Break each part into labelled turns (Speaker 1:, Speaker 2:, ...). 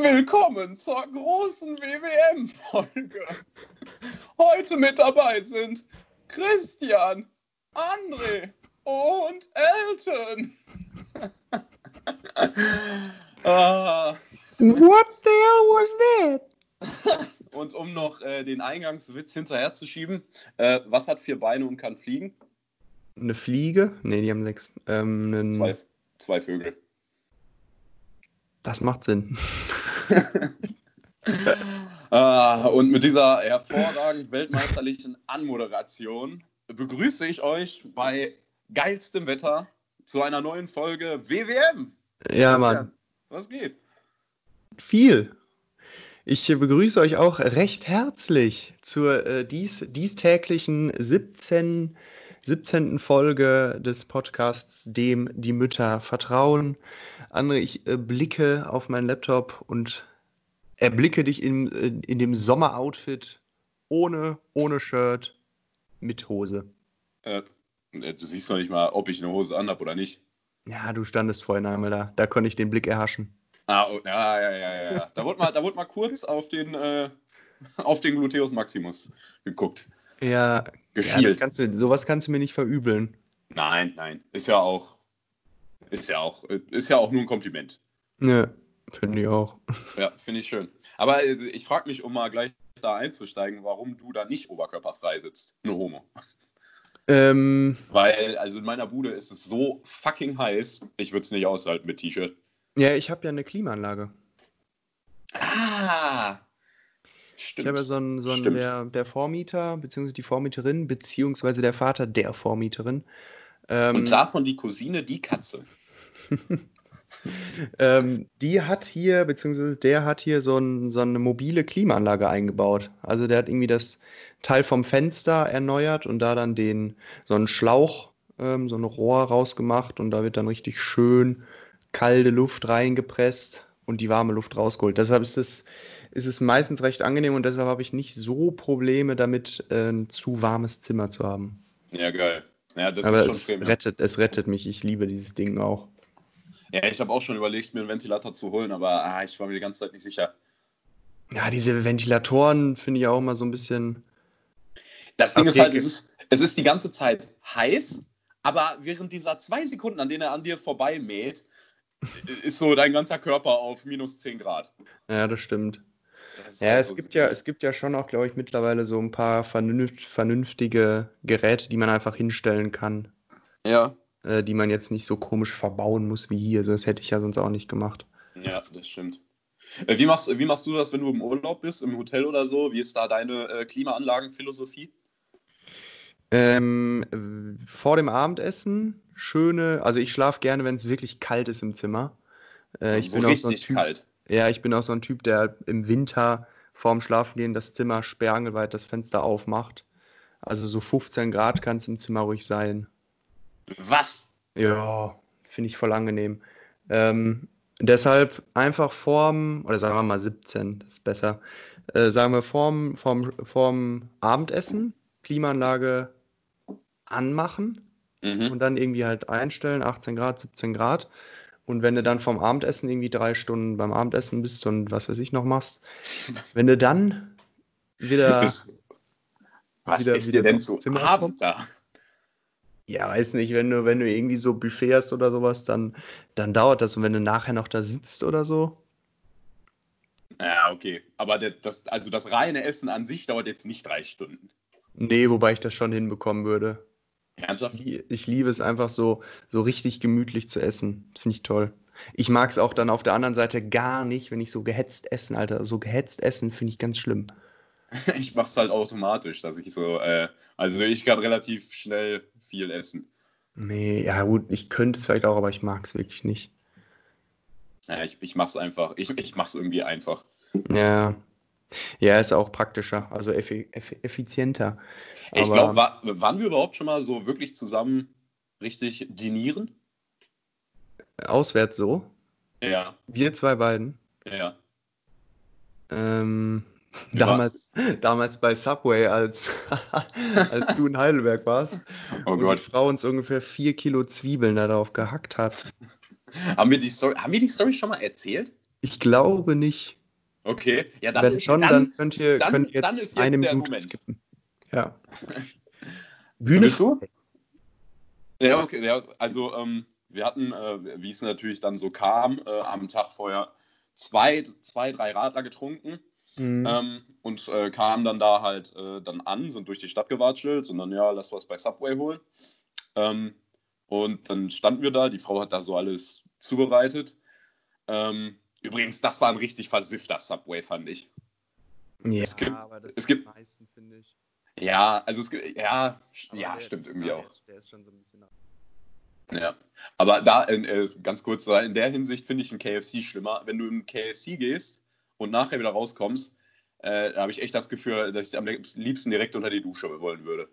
Speaker 1: Willkommen zur großen WWM-Folge. Heute mit dabei sind Christian, André und Elton. ah.
Speaker 2: What the hell was that?
Speaker 1: Und um noch äh, den Eingangswitz hinterherzuschieben, äh, was hat vier Beine und kann fliegen?
Speaker 2: Eine Fliege? Ne, die haben sechs. Ähm,
Speaker 1: Zwei, zwei Vögel.
Speaker 2: Das macht Sinn.
Speaker 1: Ah, und mit dieser hervorragend weltmeisterlichen Anmoderation begrüße ich euch bei geilstem Wetter zu einer neuen Folge WWM.
Speaker 2: Ja,
Speaker 1: Christian,
Speaker 2: Mann.
Speaker 1: Was geht?
Speaker 2: Viel. Ich begrüße euch auch recht herzlich zur äh, dies, diestäglichen 17, 17. Folge des Podcasts Dem die Mütter vertrauen. André, ich äh, blicke auf meinen Laptop und erblicke dich in, in, in dem Sommeroutfit ohne, ohne Shirt mit Hose.
Speaker 1: Äh, du siehst noch nicht mal, ob ich eine Hose anhab oder nicht.
Speaker 2: Ja, du standest vorhin einmal da. Da konnte ich den Blick erhaschen.
Speaker 1: Ah, oh, ja, ja, ja, ja, ja. Da wurde mal, da wurde mal kurz auf den, äh, auf den Gluteus Maximus geguckt.
Speaker 2: Ja, ja das
Speaker 1: Geschielt.
Speaker 2: kannst du, sowas kannst du mir nicht verübeln.
Speaker 1: nein, nein. Ist ja auch, ist ja auch, ist ja auch nur ein Kompliment.
Speaker 2: Ne, finde ich auch.
Speaker 1: Ja, finde ich schön. Aber äh, ich frage mich, um mal gleich da einzusteigen, warum du da nicht oberkörperfrei sitzt. Nur Homo.
Speaker 2: Ähm,
Speaker 1: Weil, also in meiner Bude ist es so fucking heiß, ich würde es nicht aushalten mit T-Shirt.
Speaker 2: ja, ich habe ja eine Klimaanlage.
Speaker 1: Ah!
Speaker 2: Ich habe ja
Speaker 1: Stimmt.
Speaker 2: so einen, so einen
Speaker 1: Stimmt.
Speaker 2: der, der Vormieter, beziehungsweise die Vormieterin, beziehungsweise der Vater der Vormieterin. Ähm,
Speaker 1: Und davon die Cousine, die Katze.
Speaker 2: ähm, die hat hier, beziehungsweise der hat hier so, ein, so eine mobile Klimaanlage eingebaut. Also der hat irgendwie das Teil vom Fenster erneuert und da dann den, so einen Schlauch, ähm, so ein Rohr rausgemacht und da wird dann richtig schön kalte Luft reingepresst und die warme Luft rausgeholt. Deshalb ist es, ist es meistens recht angenehm und deshalb habe ich nicht so Probleme damit, äh, ein zu warmes Zimmer zu haben.
Speaker 1: Ja, geil. Ja, das
Speaker 2: Aber
Speaker 1: ist schon
Speaker 2: es
Speaker 1: Premium.
Speaker 2: rettet, es rettet mich. Ich liebe dieses Ding auch.
Speaker 1: Ja, ich habe auch schon überlegt, mir einen Ventilator zu holen, aber ah, ich war mir die ganze Zeit nicht sicher.
Speaker 2: Ja, diese Ventilatoren finde ich auch immer so ein bisschen.
Speaker 1: Das Ding ist halt, es ist, es ist die ganze Zeit heiß, aber während dieser zwei Sekunden, an denen er an dir vorbei mäht, ist so dein ganzer Körper auf minus 10 Grad.
Speaker 2: Ja, das stimmt.
Speaker 1: Das
Speaker 2: Ja,
Speaker 1: halt
Speaker 2: es gibt ja, es gibt ja schon auch, glaube ich, mittlerweile so ein paar vernünft, vernünftige Geräte, die man einfach hinstellen kann,
Speaker 1: Ja,
Speaker 2: äh, die man jetzt nicht so komisch verbauen muss wie hier. Also das hätte ich ja sonst auch nicht gemacht.
Speaker 1: ja, das stimmt. Äh, Wie machst, wie machst du das, wenn du im Urlaub bist, im Hotel oder so? Wie ist da deine äh, Klimaanlagenphilosophie?
Speaker 2: Ähm, äh, vor dem Abendessen schöne, also ich schlafe gerne, wenn es wirklich kalt ist im Zimmer. Äh, ich
Speaker 1: so
Speaker 2: bin auch so ein
Speaker 1: richtig
Speaker 2: Typ,
Speaker 1: kalt.
Speaker 2: Ja, ich bin auch so ein Typ, der im Winter vorm Schlafengehen das Zimmer sperrangelweit das Fenster aufmacht. Also so 15 Grad kann es im Zimmer ruhig sein.
Speaker 1: Was?
Speaker 2: Ja, finde ich voll angenehm. Ähm, deshalb einfach vorm, oder sagen wir mal 17, das ist besser. Äh, sagen wir vorm, vorm, vorm Abendessen Klimaanlage anmachen
Speaker 1: Mhm.
Speaker 2: und dann irgendwie halt einstellen, 18 Grad, 17 Grad. Und wenn du dann vom Abendessen irgendwie drei Stunden beim Abendessen bist und was weiß ich noch machst, wenn du dann wieder,
Speaker 1: was
Speaker 2: wieder-
Speaker 1: ist
Speaker 2: wieder
Speaker 1: denn zu
Speaker 2: Zimmer
Speaker 1: Abend da?
Speaker 2: Ja, weiß nicht, wenn du, wenn du irgendwie so Buffet hast oder sowas, dann, dann dauert das. Und wenn du nachher noch da sitzt oder so,
Speaker 1: Ja, okay. Aber das, also das reine Essen an sich dauert jetzt nicht drei Stunden.
Speaker 2: nee, wobei ich das schon hinbekommen würde.
Speaker 1: Ernsthaft?
Speaker 2: Ich, ich liebe es einfach so, so richtig gemütlich zu essen. Finde ich toll. Ich mag es auch dann auf der anderen Seite gar nicht, wenn ich so gehetzt essen, Alter. So gehetzt essen finde ich ganz schlimm.
Speaker 1: Ich mach's halt automatisch, dass ich so, äh, also ich kann relativ schnell viel essen.
Speaker 2: Nee, ja gut, ich könnte es vielleicht auch, aber ich mag es wirklich nicht.
Speaker 1: Ja, ich, ich mach's einfach. Ich, ich mach's irgendwie einfach.
Speaker 2: Ja. Ja, ist auch praktischer, also effi eff effizienter.
Speaker 1: Ich
Speaker 2: Aber-
Speaker 1: glaube, war, waren wir überhaupt schon mal so wirklich zusammen richtig dinieren?
Speaker 2: Auswärts so.
Speaker 1: Ja,
Speaker 2: Wir zwei beiden.
Speaker 1: ja.
Speaker 2: Ähm. Damals, damals bei Subway, als, als du in Heidelberg warst
Speaker 1: Oh
Speaker 2: und
Speaker 1: Gott.
Speaker 2: die Frau uns ungefähr vier Kilo Zwiebeln da drauf gehackt hat.
Speaker 1: Haben wir, die Story, haben wir die Story schon mal erzählt?
Speaker 2: Ich glaube nicht.
Speaker 1: Okay, ja, dann
Speaker 2: Wenn
Speaker 1: ist
Speaker 2: schon,
Speaker 1: dann,
Speaker 2: dann könnt ihr,
Speaker 1: dann-
Speaker 2: könnt ihr
Speaker 1: dann
Speaker 2: jetzt
Speaker 1: ist jetzt
Speaker 2: eine Minute
Speaker 1: Moment.
Speaker 2: skippen. Ja. Bühne frei.
Speaker 1: Ja, okay, ja, also ähm, wir hatten, äh, wie es natürlich dann so kam, äh, am Tag vorher zwei, zwei drei Radler getrunken
Speaker 2: Mhm.
Speaker 1: ähm, und äh, kamen dann da halt äh, dann an, sind durch die Stadt gewatschelt und dann, ja, lass was bei Subway holen. Ähm, und dann standen wir da, die Frau hat da so alles zubereitet. Ähm, übrigens, das war ein richtig versiffter Subway, fand ich.
Speaker 2: ja,
Speaker 1: es gibt-
Speaker 2: aber das
Speaker 1: es
Speaker 2: ist
Speaker 1: gibt-
Speaker 2: am meisten, finde ich.
Speaker 1: Ja, also es gibt, ja,
Speaker 2: Aber
Speaker 1: ja,
Speaker 2: der-
Speaker 1: stimmt irgendwie auch.
Speaker 2: Der ist, der ist schon so ein bisschen.
Speaker 1: Ja, aber da, äh, äh, ganz kurz, in der Hinsicht finde ich ein KFC schlimmer. Wenn du in KFC gehst und nachher wieder rauskommst, äh, da habe ich echt das Gefühl, dass ich am liebsten direkt unter die Dusche wollen würde.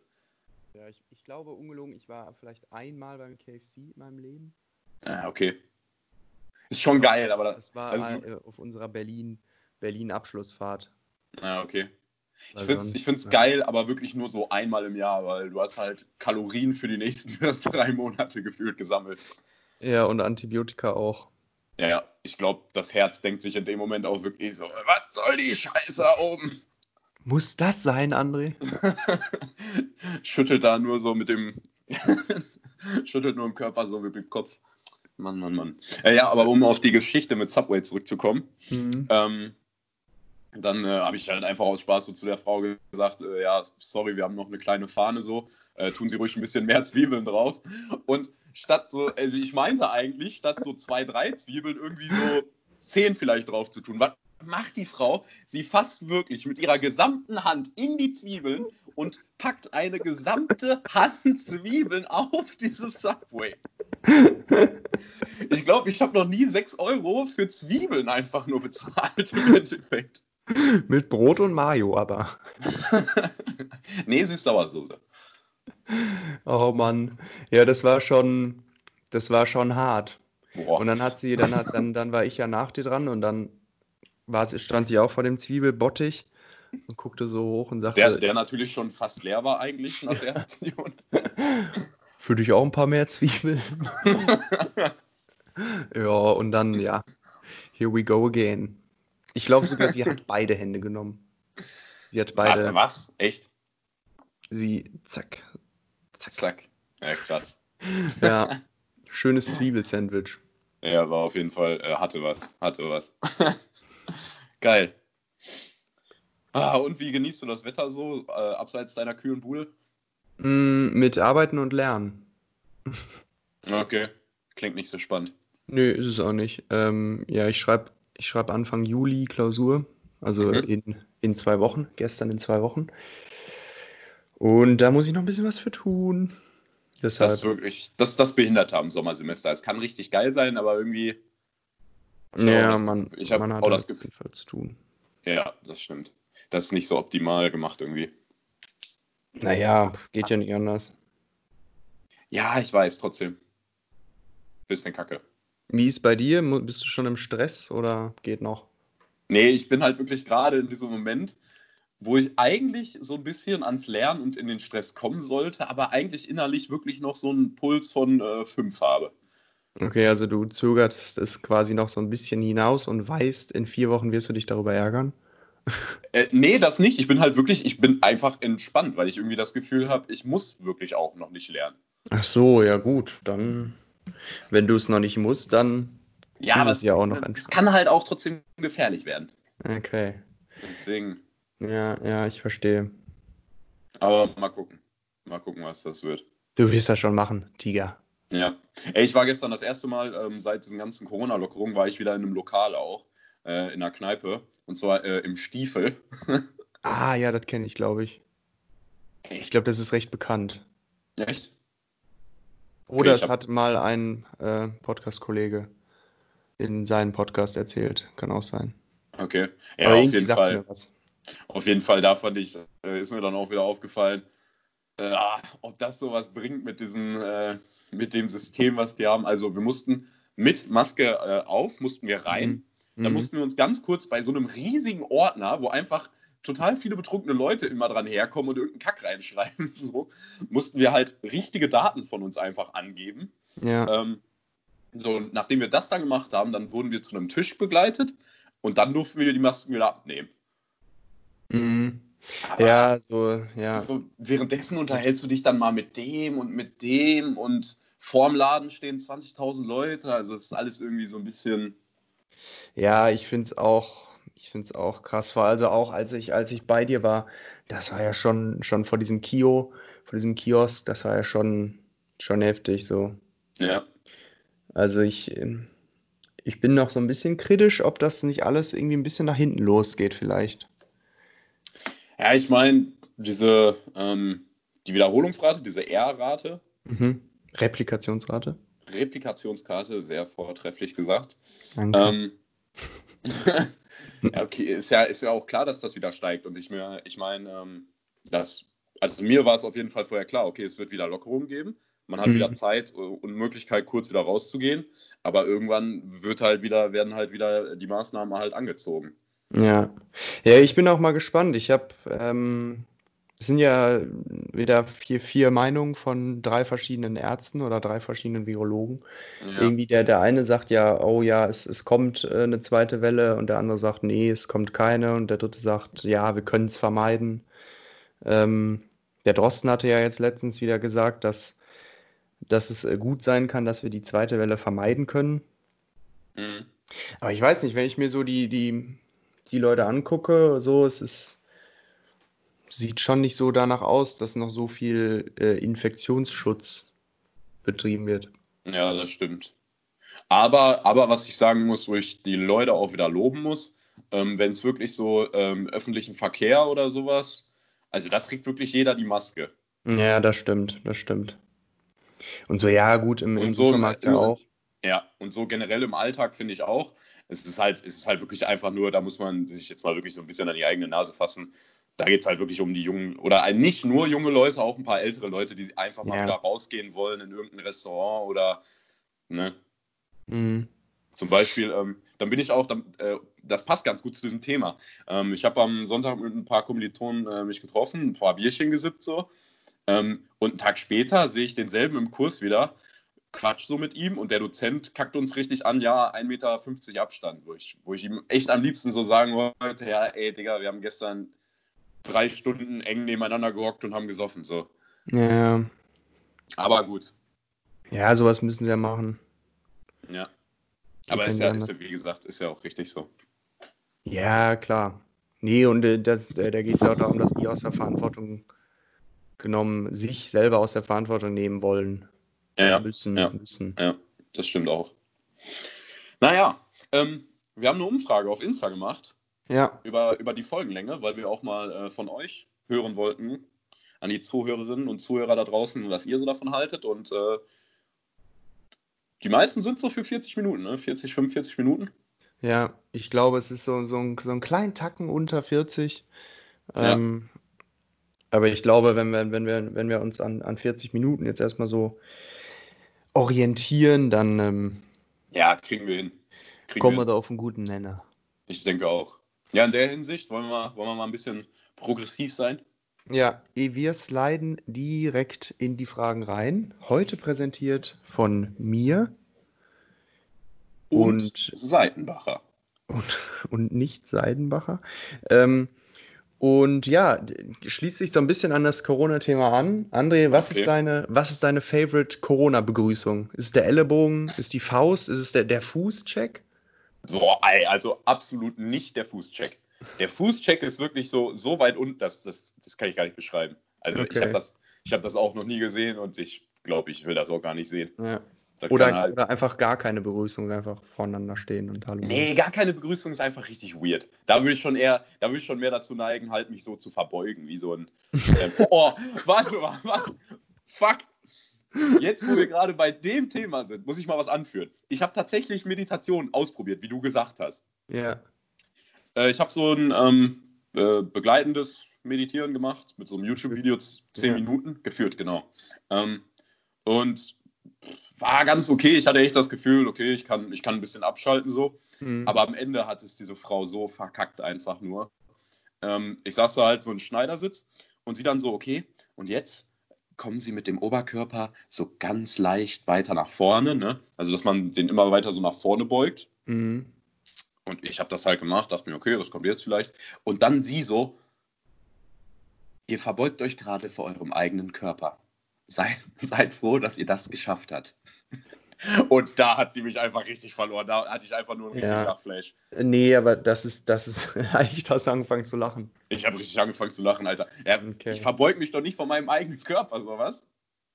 Speaker 2: Ja, ich, ich glaube, ungelogen, ich war vielleicht einmal beim KFC in meinem Leben.
Speaker 1: Ah, okay. Ist schon geil, aber da,
Speaker 2: Das war
Speaker 1: also-
Speaker 2: auf unserer Berlin, Berlin-Abschlussfahrt.
Speaker 1: ah, okay. Ich finde es ich find's
Speaker 2: ja.
Speaker 1: geil, aber wirklich nur so einmal im Jahr, weil du hast halt Kalorien für die nächsten drei Monate gefühlt gesammelt.
Speaker 2: Ja, und Antibiotika auch.
Speaker 1: Ja, ja, ich glaube, das Herz denkt sich in dem Moment auch wirklich so, was soll die Scheiße da oben?
Speaker 2: Muss das sein, André?
Speaker 1: Schüttelt da nur so mit dem, schüttelt nur im Körper so mit dem Kopf. Mann, Mann, Mann. Ja, ja, aber um auf die Geschichte mit Subway zurückzukommen,
Speaker 2: Mhm.
Speaker 1: ähm, dann äh, habe ich halt einfach aus Spaß so zu der Frau gesagt, äh, ja, sorry, wir haben noch eine kleine Fahne so, äh, tun Sie ruhig ein bisschen mehr Zwiebeln drauf. Und statt so, also ich meinte eigentlich, statt so zwei, drei Zwiebeln irgendwie so zehn vielleicht drauf zu tun. Was macht die Frau? Sie fasst wirklich mit ihrer gesamten Hand in die Zwiebeln und packt eine gesamte Hand Zwiebeln auf dieses Subway. Ich glaube, ich habe noch nie 6 Euro für Zwiebeln einfach nur bezahlt im Endeffekt.
Speaker 2: Mit Brot und Mayo, aber.
Speaker 1: nee, Süß-Sauersoße.
Speaker 2: Oh Mann. Ja, das war schon, das war schon hart.
Speaker 1: Boah.
Speaker 2: Und dann hat sie, dann hat, dann, dann war ich ja nach dir dran und dann war, stand sie auch vor dem Zwiebelbottich und guckte so hoch und sagte,
Speaker 1: Der, der natürlich schon fast leer war eigentlich nach der Aktion.
Speaker 2: für dich auch ein paar mehr Zwiebeln. ja, und dann, ja, here we go again. Ich glaube sogar, sie hat beide Hände genommen. Sie hat beide,
Speaker 1: Was? Echt?
Speaker 2: sie, zack, zack.
Speaker 1: Zack. Ja, krass.
Speaker 2: Ja, schönes Zwiebelsandwich.
Speaker 1: Ja, war auf jeden Fall, äh, hatte was. Hatte was. Geil. Ah, und wie genießt du das Wetter so, äh, abseits deiner kühlen Bude?
Speaker 2: Mm, mit Arbeiten und Lernen.
Speaker 1: Okay. Klingt nicht so spannend.
Speaker 2: Nö, ist es auch nicht. Ähm, ja, ich schreibe ich schreib Anfang Juli Klausur, also
Speaker 1: Mhm.
Speaker 2: in, in zwei Wochen, gestern in zwei Wochen. Und da muss ich noch ein bisschen was für tun.
Speaker 1: Das
Speaker 2: Deshalb,
Speaker 1: ist wirklich, das, das behindert am Sommersemester. Es kann richtig geil sein, aber irgendwie.
Speaker 2: ja,
Speaker 1: das
Speaker 2: man,
Speaker 1: ich
Speaker 2: man hat
Speaker 1: auch das
Speaker 2: halt jeden
Speaker 1: Gefühl.
Speaker 2: Zu tun.
Speaker 1: Ja, das stimmt. Das ist nicht so optimal gemacht irgendwie.
Speaker 2: Naja, geht ja nicht anders.
Speaker 1: Ja, ich weiß, trotzdem. Bisschen kacke.
Speaker 2: Wie ist bei dir? Bist du schon im Stress oder geht noch?
Speaker 1: Nee, ich bin halt wirklich gerade in diesem Moment, wo ich eigentlich so ein bisschen ans Lernen und in den Stress kommen sollte, aber eigentlich innerlich wirklich noch so einen Puls von 5 habe.
Speaker 2: Okay, also du zögerst es quasi noch so ein bisschen hinaus und weißt, in vier Wochen wirst du dich darüber ärgern.
Speaker 1: Äh, nee, das nicht. Ich bin halt wirklich, ich bin einfach entspannt, weil ich irgendwie das Gefühl habe, ich muss wirklich auch noch nicht lernen.
Speaker 2: Ach so, ja gut, dann, wenn du es noch nicht musst, dann,
Speaker 1: Ja,
Speaker 2: Ist es ja auch noch
Speaker 1: es
Speaker 2: entspannt.
Speaker 1: kann halt auch trotzdem gefährlich werden.
Speaker 2: okay.
Speaker 1: Deswegen,
Speaker 2: Ja, ja, ich verstehe.
Speaker 1: aber mal gucken. Mal gucken, was das wird.
Speaker 2: Du wirst das schon machen, Tiger.
Speaker 1: Ja. Ey, ich war gestern das erste Mal, ähm, seit diesen ganzen Corona-Lockerungen, war ich wieder in einem Lokal auch, äh, in einer Kneipe. Und zwar äh, im Stiefel.
Speaker 2: Ah, ja, das kenne ich, glaube ich. Ich glaube, das ist recht bekannt.
Speaker 1: Echt?
Speaker 2: Oder
Speaker 1: ich
Speaker 2: es hat mal ein äh, Podcast-Kollege in seinem Podcast erzählt. Kann auch sein.
Speaker 1: Okay. Ja,
Speaker 2: Aber
Speaker 1: auf jeden Fall. Auf jeden Fall, da fand ich, äh, ist mir dann auch wieder aufgefallen, äh, ah, ob das sowas bringt mit diesem, äh, mit dem System, was die haben. Also wir mussten mit Maske äh, auf, mussten wir rein. Dann
Speaker 2: Mhm.
Speaker 1: mussten wir uns ganz kurz bei so einem riesigen Ordner, wo einfach total viele betrunkene Leute immer dran herkommen und irgendeinen Kack reinschreiben, so, mussten wir halt richtige Daten von uns einfach angeben.
Speaker 2: Ja.
Speaker 1: Ähm, So, nachdem wir das dann gemacht haben, dann wurden wir zu einem Tisch begleitet und dann durften wir die Masken wieder abnehmen.
Speaker 2: Mhm. ja, so, ja.
Speaker 1: So, währenddessen unterhältst du dich dann mal mit dem und mit dem und vorm Laden stehen 20.000 Leute. Also es ist alles irgendwie so ein bisschen.
Speaker 2: Ja, ich finde es auch, ich finde es auch krass. War also auch, als ich, als ich bei dir war, das war ja schon, schon vor diesem Kio, vor diesem Kiosk, das war ja schon, schon heftig so.
Speaker 1: Ja.
Speaker 2: Also ich, ähm, ich bin noch so ein bisschen kritisch, ob das nicht alles irgendwie ein bisschen nach hinten losgeht, vielleicht.
Speaker 1: Ja, ich meine, diese ähm, die Wiederholungsrate, diese R-Rate,
Speaker 2: Mhm. Replikationsrate.
Speaker 1: Replikationskarte, sehr vortrefflich gesagt.
Speaker 2: Danke.
Speaker 1: Ähm, ja, okay, ist ja, ist ja auch klar, dass das wieder steigt. Und ich mir, ich meine, ähm, das, also mir war es auf jeden Fall vorher klar, okay, es wird wieder Lockerungen geben. Man hat
Speaker 2: Mhm.
Speaker 1: wieder Zeit äh, und Möglichkeit, kurz wieder rauszugehen. Aber irgendwann wird halt wieder, werden halt wieder die Maßnahmen halt angezogen.
Speaker 2: Ja. Ja, ich bin auch mal gespannt. Ich habe, ähm, es sind ja wieder vier, vier Meinungen von drei verschiedenen Ärzten oder drei verschiedenen Virologen.
Speaker 1: Ja,
Speaker 2: Irgendwie der, der eine sagt ja, oh ja, es, es kommt äh, eine zweite Welle und der andere sagt, nee, es kommt keine und der dritte sagt, ja, wir können es vermeiden. Ähm, der Drosten hatte ja jetzt letztens wieder gesagt, dass, dass es äh, gut sein kann, dass wir die zweite Welle vermeiden können.
Speaker 1: Mhm.
Speaker 2: Aber ich weiß nicht, wenn ich mir so die, die, die Leute angucke, so, es ist, sieht schon nicht so danach aus, dass noch so viel äh, Infektionsschutz betrieben wird.
Speaker 1: ja das stimmt. Aber, aber was ich sagen muss, wo ich die Leute auch wieder loben muss, ähm, wenn es wirklich so ähm, öffentlichen Verkehr oder sowas, also da trägt wirklich jeder die Maske.
Speaker 2: Ja, das stimmt, das stimmt. Und so, ja, gut, im, im
Speaker 1: so im-
Speaker 2: Supermarkt ja
Speaker 1: im-
Speaker 2: auch.
Speaker 1: Ja, und so generell im Alltag finde ich auch. Es ist halt, es ist halt wirklich einfach nur, da muss man sich jetzt mal wirklich so ein bisschen an die eigene Nase fassen. Da geht es halt wirklich um die jungen, oder nicht nur junge Leute, auch ein paar ältere Leute, die einfach mal
Speaker 2: Ja.
Speaker 1: wieder rausgehen wollen in irgendein Restaurant oder, ne,
Speaker 2: Mhm.
Speaker 1: zum Beispiel, ähm, dann bin ich auch, dann, äh, das passt ganz gut zu diesem Thema. Ähm, ich habe am Sonntag mit ein paar Kommilitonen äh, mich getroffen, ein paar Bierchen gesippt so. Ähm, und einen Tag später sehe ich denselben im Kurs wieder, quatsch so mit ihm und der Dozent kackt uns richtig an, ja, 1,50 Meter Abstand, wo ich, wo ich ihm echt am liebsten so sagen wollte, ja, ey, Digga, wir haben gestern drei Stunden eng nebeneinander gehockt und haben gesoffen, so.
Speaker 2: Ja,
Speaker 1: Aber gut,
Speaker 2: ja, sowas müssen sie ja machen.
Speaker 1: ja. Aber ist
Speaker 2: ja
Speaker 1: ist ja, wie gesagt, ist ja auch richtig so.
Speaker 2: Ja, klar. Nee, und äh, das, äh, da geht es ja auch darum, dass die aus der Verantwortung genommen, sich selber aus der Verantwortung nehmen wollen.
Speaker 1: Ja,
Speaker 2: müssen,
Speaker 1: ja.
Speaker 2: müssen.
Speaker 1: Ja, das stimmt auch. Naja, ähm, wir haben eine Umfrage auf Insta gemacht
Speaker 2: Ja,
Speaker 1: über, über die Folgenlänge, weil wir auch mal äh, von euch hören wollten, an die Zuhörerinnen und Zuhörer da draußen, was ihr so davon haltet. Und äh, die meisten sind so für 40 Minuten, ne? 40, 45 Minuten.
Speaker 2: ja, ich glaube, es ist so, so, ein, so ein kleinen Tacken unter 40.
Speaker 1: Ja.
Speaker 2: Ähm, aber ich glaube, wenn wir, wenn wir, wenn wir uns an, an 40 Minuten jetzt erstmal so orientieren, dann ähm,
Speaker 1: Ja, kriegen wir hin. Kriegen
Speaker 2: kommen
Speaker 1: wir
Speaker 2: wir
Speaker 1: hin.
Speaker 2: da auf einen guten Nenner.
Speaker 1: Ich denke auch. Ja, in der Hinsicht wollen wir, wollen wir mal ein bisschen progressiv sein.
Speaker 2: Ja, wir sliden direkt in die Fragen rein. Heute präsentiert von mir
Speaker 1: Und,
Speaker 2: Und-
Speaker 1: Seitenbacher.
Speaker 2: und, und nicht Seidenbacher. Ähm, und ja, schließt sich so ein bisschen an das Corona-Thema an. André, was
Speaker 1: Okay.
Speaker 2: ist deine, was ist deine Favorite Corona-Begrüßung? Ist es der Ellenbogen? Ist die Faust? Ist es der, der Fußcheck?
Speaker 1: Boah, ey, also absolut nicht der Fußcheck. Der Fußcheck ist wirklich so, so weit unten, das, das, das kann ich gar nicht beschreiben. Also ich
Speaker 2: Okay.
Speaker 1: habe das, ich hab das auch noch nie gesehen und ich glaube, ich will das auch gar nicht sehen.
Speaker 2: Ja. Oder,
Speaker 1: halt,
Speaker 2: oder einfach gar keine Begrüßung, einfach voneinander stehen und Hallo.
Speaker 1: nee, gar keine Begrüßung ist einfach richtig weird. Da würde ich schon eher, da würde ich schon mehr dazu neigen, halt mich so zu verbeugen, wie so ein. ähm, oh, warte mal, warte. Fuck. Jetzt, wo wir gerade bei dem Thema sind, muss ich mal was anführen. Ich habe tatsächlich Meditation ausprobiert, wie du gesagt hast.
Speaker 2: Ja.
Speaker 1: Äh, ich habe so ein ähm, äh, begleitendes Meditieren gemacht mit so einem YouTube-Video, zehn
Speaker 2: Ja.
Speaker 1: Minuten, geführt, genau. Ähm, und war ganz okay. Ich hatte echt das Gefühl, okay, ich kann, ich kann ein bisschen abschalten so.
Speaker 2: Mhm.
Speaker 1: Aber am Ende hat es diese Frau so verkackt einfach nur. Ähm, ich saß da halt so in Schneidersitz und sie dann so, okay, und jetzt kommen Sie mit dem Oberkörper so ganz leicht weiter nach vorne, ne? Also, dass man den immer weiter so nach vorne beugt.
Speaker 2: Mhm.
Speaker 1: Und ich habe das halt gemacht, dachte mir, okay, was kommt jetzt vielleicht? Und dann sie so, ihr verbeugt euch gerade vor eurem eigenen Körper. Seid, seid froh, dass ihr das geschafft habt. Und da hat sie mich einfach richtig verloren. Da hatte ich einfach nur einen richtigen
Speaker 2: Ja.
Speaker 1: Lachflash.
Speaker 2: Nee, aber das ist, das ist, echt hast du angefangen zu lachen.
Speaker 1: Ich habe richtig angefangen zu lachen, Alter. Ja,
Speaker 2: Okay.
Speaker 1: Ich verbeug mich doch nicht vor meinem eigenen Körper, sowas.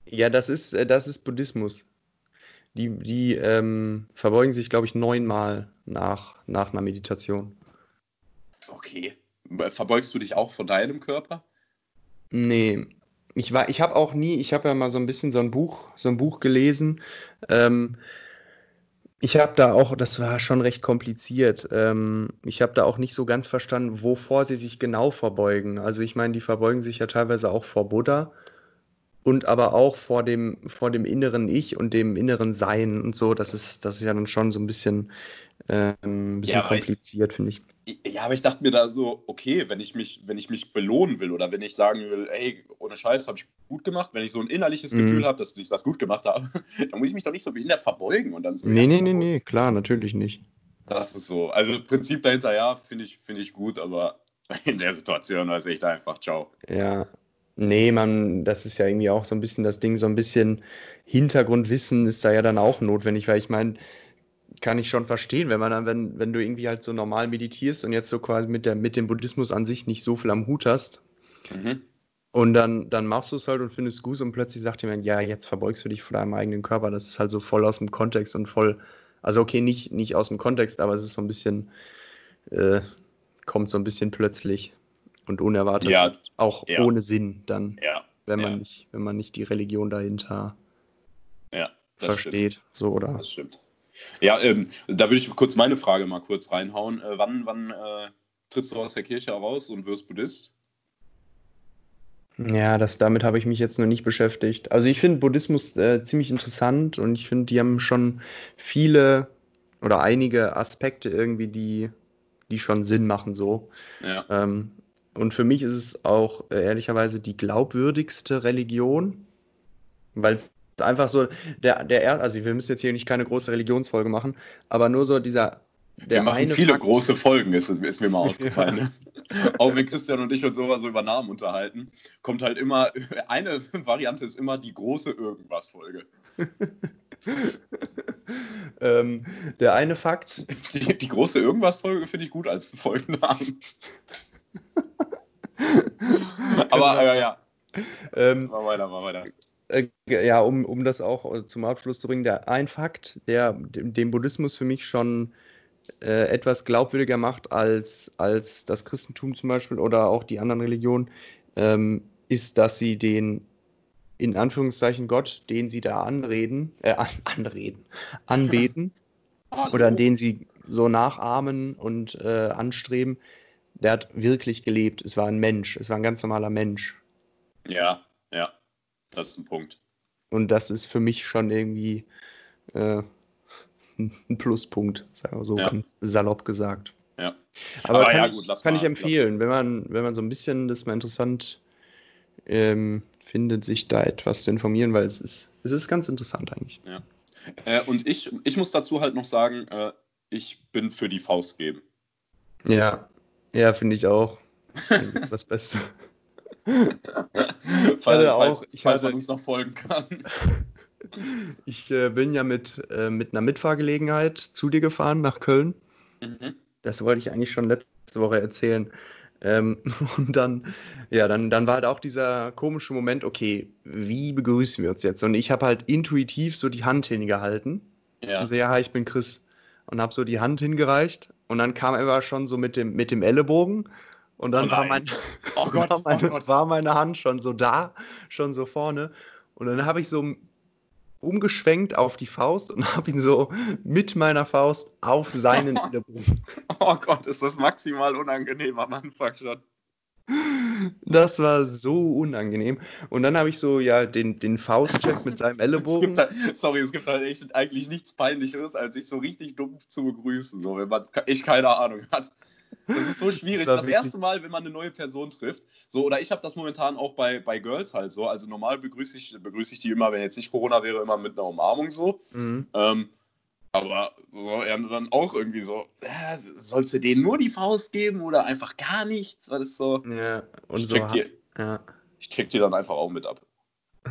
Speaker 2: Ja, das ist, äh, das ist Buddhismus. Die, die ähm, verbeugen sich, glaube ich, neunmal nach, nach einer Meditation.
Speaker 1: Okay. Verbeugst du dich auch vor deinem Körper?
Speaker 2: Nee, ich war, ich habe auch nie, ich habe ja mal so ein bisschen so ein Buch, so ein Buch gelesen. Ähm, ich habe da auch, das war schon recht kompliziert. Ähm, ich habe da auch nicht so ganz verstanden, wovor sie sich genau verbeugen. Also ich meine, die verbeugen sich ja teilweise auch vor Buddha und aber auch vor dem, vor dem inneren Ich und dem inneren Sein und so. Das ist, das ist ja dann schon so ein bisschen, ähm, ein bisschen
Speaker 1: Ja,
Speaker 2: kompliziert, finde ich.
Speaker 1: Ja, aber ich dachte mir da so, okay, wenn ich mich, wenn ich mich belohnen will oder wenn ich sagen will, ey, ohne Scheiß, habe ich gut gemacht, wenn ich so ein innerliches
Speaker 2: Mhm.
Speaker 1: Gefühl habe, dass ich das gut gemacht habe, dann muss ich mich doch nicht so behindert verbeugen und dann so.
Speaker 2: Nee,
Speaker 1: ja,
Speaker 2: nee, nee, nee, klar, natürlich nicht.
Speaker 1: Das ist so. Also Prinzip dahinter, ja, finde ich, finde ich gut, aber in der Situation weiß ich da einfach, ciao.
Speaker 2: Ja, nee, man, das ist ja irgendwie auch so ein bisschen das Ding, so ein bisschen Hintergrundwissen ist da ja dann auch notwendig, weil ich meine, kann ich schon verstehen, wenn man dann, wenn, wenn du irgendwie halt so normal meditierst und jetzt so quasi mit der, mit dem Buddhismus an sich nicht so viel am Hut hast
Speaker 1: Mhm.
Speaker 2: und dann, dann machst du es halt und findest es gut und plötzlich sagt jemand, ja, jetzt verbeugst du dich vor deinem eigenen Körper, das ist halt so voll aus dem Kontext und voll, also okay, nicht, nicht aus dem Kontext, aber es ist so ein bisschen, äh, kommt so ein bisschen plötzlich und unerwartet,
Speaker 1: Ja,
Speaker 2: auch
Speaker 1: ja.
Speaker 2: ohne Sinn dann
Speaker 1: ja,
Speaker 2: wenn man nicht, wenn man nicht die Religion dahinter
Speaker 1: das stimmt.
Speaker 2: versteht. So oder?
Speaker 1: Das stimmt. Ja, ähm, da würde ich kurz meine Frage mal kurz reinhauen. Äh, wann wann äh, trittst du aus der Kirche heraus und wirst Buddhist?
Speaker 2: Ja, das, damit habe ich mich jetzt noch nicht beschäftigt. Also ich finde Buddhismus äh, ziemlich interessant und ich finde, die haben schon viele oder einige Aspekte irgendwie, die, die schon Sinn machen so.
Speaker 1: Ja,
Speaker 2: Ähm, und für mich ist es auch äh, ehrlicherweise die glaubwürdigste Religion, weil es einfach so, der, der, er- also wir müssen jetzt hier nicht keine große Religionsfolge machen, aber nur so dieser,
Speaker 1: wir
Speaker 2: der
Speaker 1: machen
Speaker 2: eine
Speaker 1: viele
Speaker 2: Fakt-
Speaker 1: große Folgen, ist, ist mir mal aufgefallen. ne? Auch wenn Christian und ich uns sowas so über Namen unterhalten, kommt halt immer, eine Variante ist immer die große Irgendwas-Folge.
Speaker 2: ähm, der eine Fakt,
Speaker 1: Die, die große Irgendwas-Folge finde ich gut als Folgennamen. Aber äh, ja,
Speaker 2: ähm,
Speaker 1: mal weiter, mal weiter.
Speaker 2: Äh, ja, um, um das auch äh, zum Abschluss zu bringen, der ein Fakt, der dem Buddhismus für mich schon äh, etwas glaubwürdiger macht als, als das Christentum zum Beispiel oder auch die anderen Religionen, ähm, ist, dass sie den in Anführungszeichen Gott, den sie da anreden, äh, an, anreden, anbeten oder an den sie so nachahmen und äh, anstreben, der hat wirklich gelebt. Es war ein Mensch, es war ein ganz normaler Mensch.
Speaker 1: Ja, das ist ein Punkt.
Speaker 2: Und das ist für mich schon irgendwie äh, ein Pluspunkt, sagen wir so
Speaker 1: Ja.
Speaker 2: ganz salopp gesagt.
Speaker 1: Ja.
Speaker 2: Aber,
Speaker 1: Aber
Speaker 2: kann,
Speaker 1: ja,
Speaker 2: ich,
Speaker 1: gut, lass
Speaker 2: kann
Speaker 1: mal-
Speaker 2: ich empfehlen, wenn man, wenn man so ein bisschen das mal interessant ähm, findet, sich da etwas zu informieren, weil es ist, es ist ganz interessant eigentlich.
Speaker 1: Äh, und ich, ich muss dazu halt noch sagen, äh, ich bin für die Faust geben.
Speaker 2: Ja, ja, finde ich auch. das Beste.
Speaker 1: Falls
Speaker 2: auch- ich
Speaker 1: falls
Speaker 2: hatte-
Speaker 1: man uns noch folgen kann.
Speaker 2: Ich äh, bin ja mit, äh, mit einer Mitfahrgelegenheit zu dir gefahren nach Köln.
Speaker 1: Mhm.
Speaker 2: Das wollte ich eigentlich schon letzte Woche erzählen. Ähm, und dann, ja, dann, dann war halt auch dieser komische Moment, okay, wie begrüßen wir uns jetzt? Und ich habe halt intuitiv so die Hand hingehalten.
Speaker 1: Ja.
Speaker 2: Und so, ja, hi, ich bin Chris. Und habe so die Hand hingereicht. Und dann kam er schon so mit dem, mit dem Ellenbogen. Und dann
Speaker 1: Oh
Speaker 2: war, mein,
Speaker 1: Oh Gott,
Speaker 2: war,
Speaker 1: oh
Speaker 2: meine,
Speaker 1: Gott.
Speaker 2: war meine Hand schon so da, schon so vorne. Und dann habe ich so umgeschwenkt auf die Faust und habe ihn so mit meiner Faust auf seinen Ellenbogen.
Speaker 1: Oh Gott, ist das maximal unangenehm am Anfang schon.
Speaker 2: Das war so unangenehm. Und dann habe ich so ja den, den Faustcheck mit seinem
Speaker 1: Es
Speaker 2: Ellenbogen.
Speaker 1: gibt halt, sorry, es gibt halt echt eigentlich nichts Peinlicheres, als sich so richtig dumpf zu begrüßen, so wenn man echt keine Ahnung hat. Das ist so schwierig. Das, das erste Mal, wenn man eine neue Person trifft, so, oder ich habe das momentan auch bei, bei Girls halt so. Also normal begrüße ich, begrüße ich die immer, wenn jetzt nicht Corona wäre, immer mit einer Umarmung so. Mhm. Ähm, aber so, ja, dann auch irgendwie so, äh, sollst du denen nur die Faust geben oder einfach gar nichts? Das ist so.
Speaker 2: Ja, und
Speaker 1: ich
Speaker 2: so.
Speaker 1: Check die, ja. Ich check die dann einfach auch mit ab.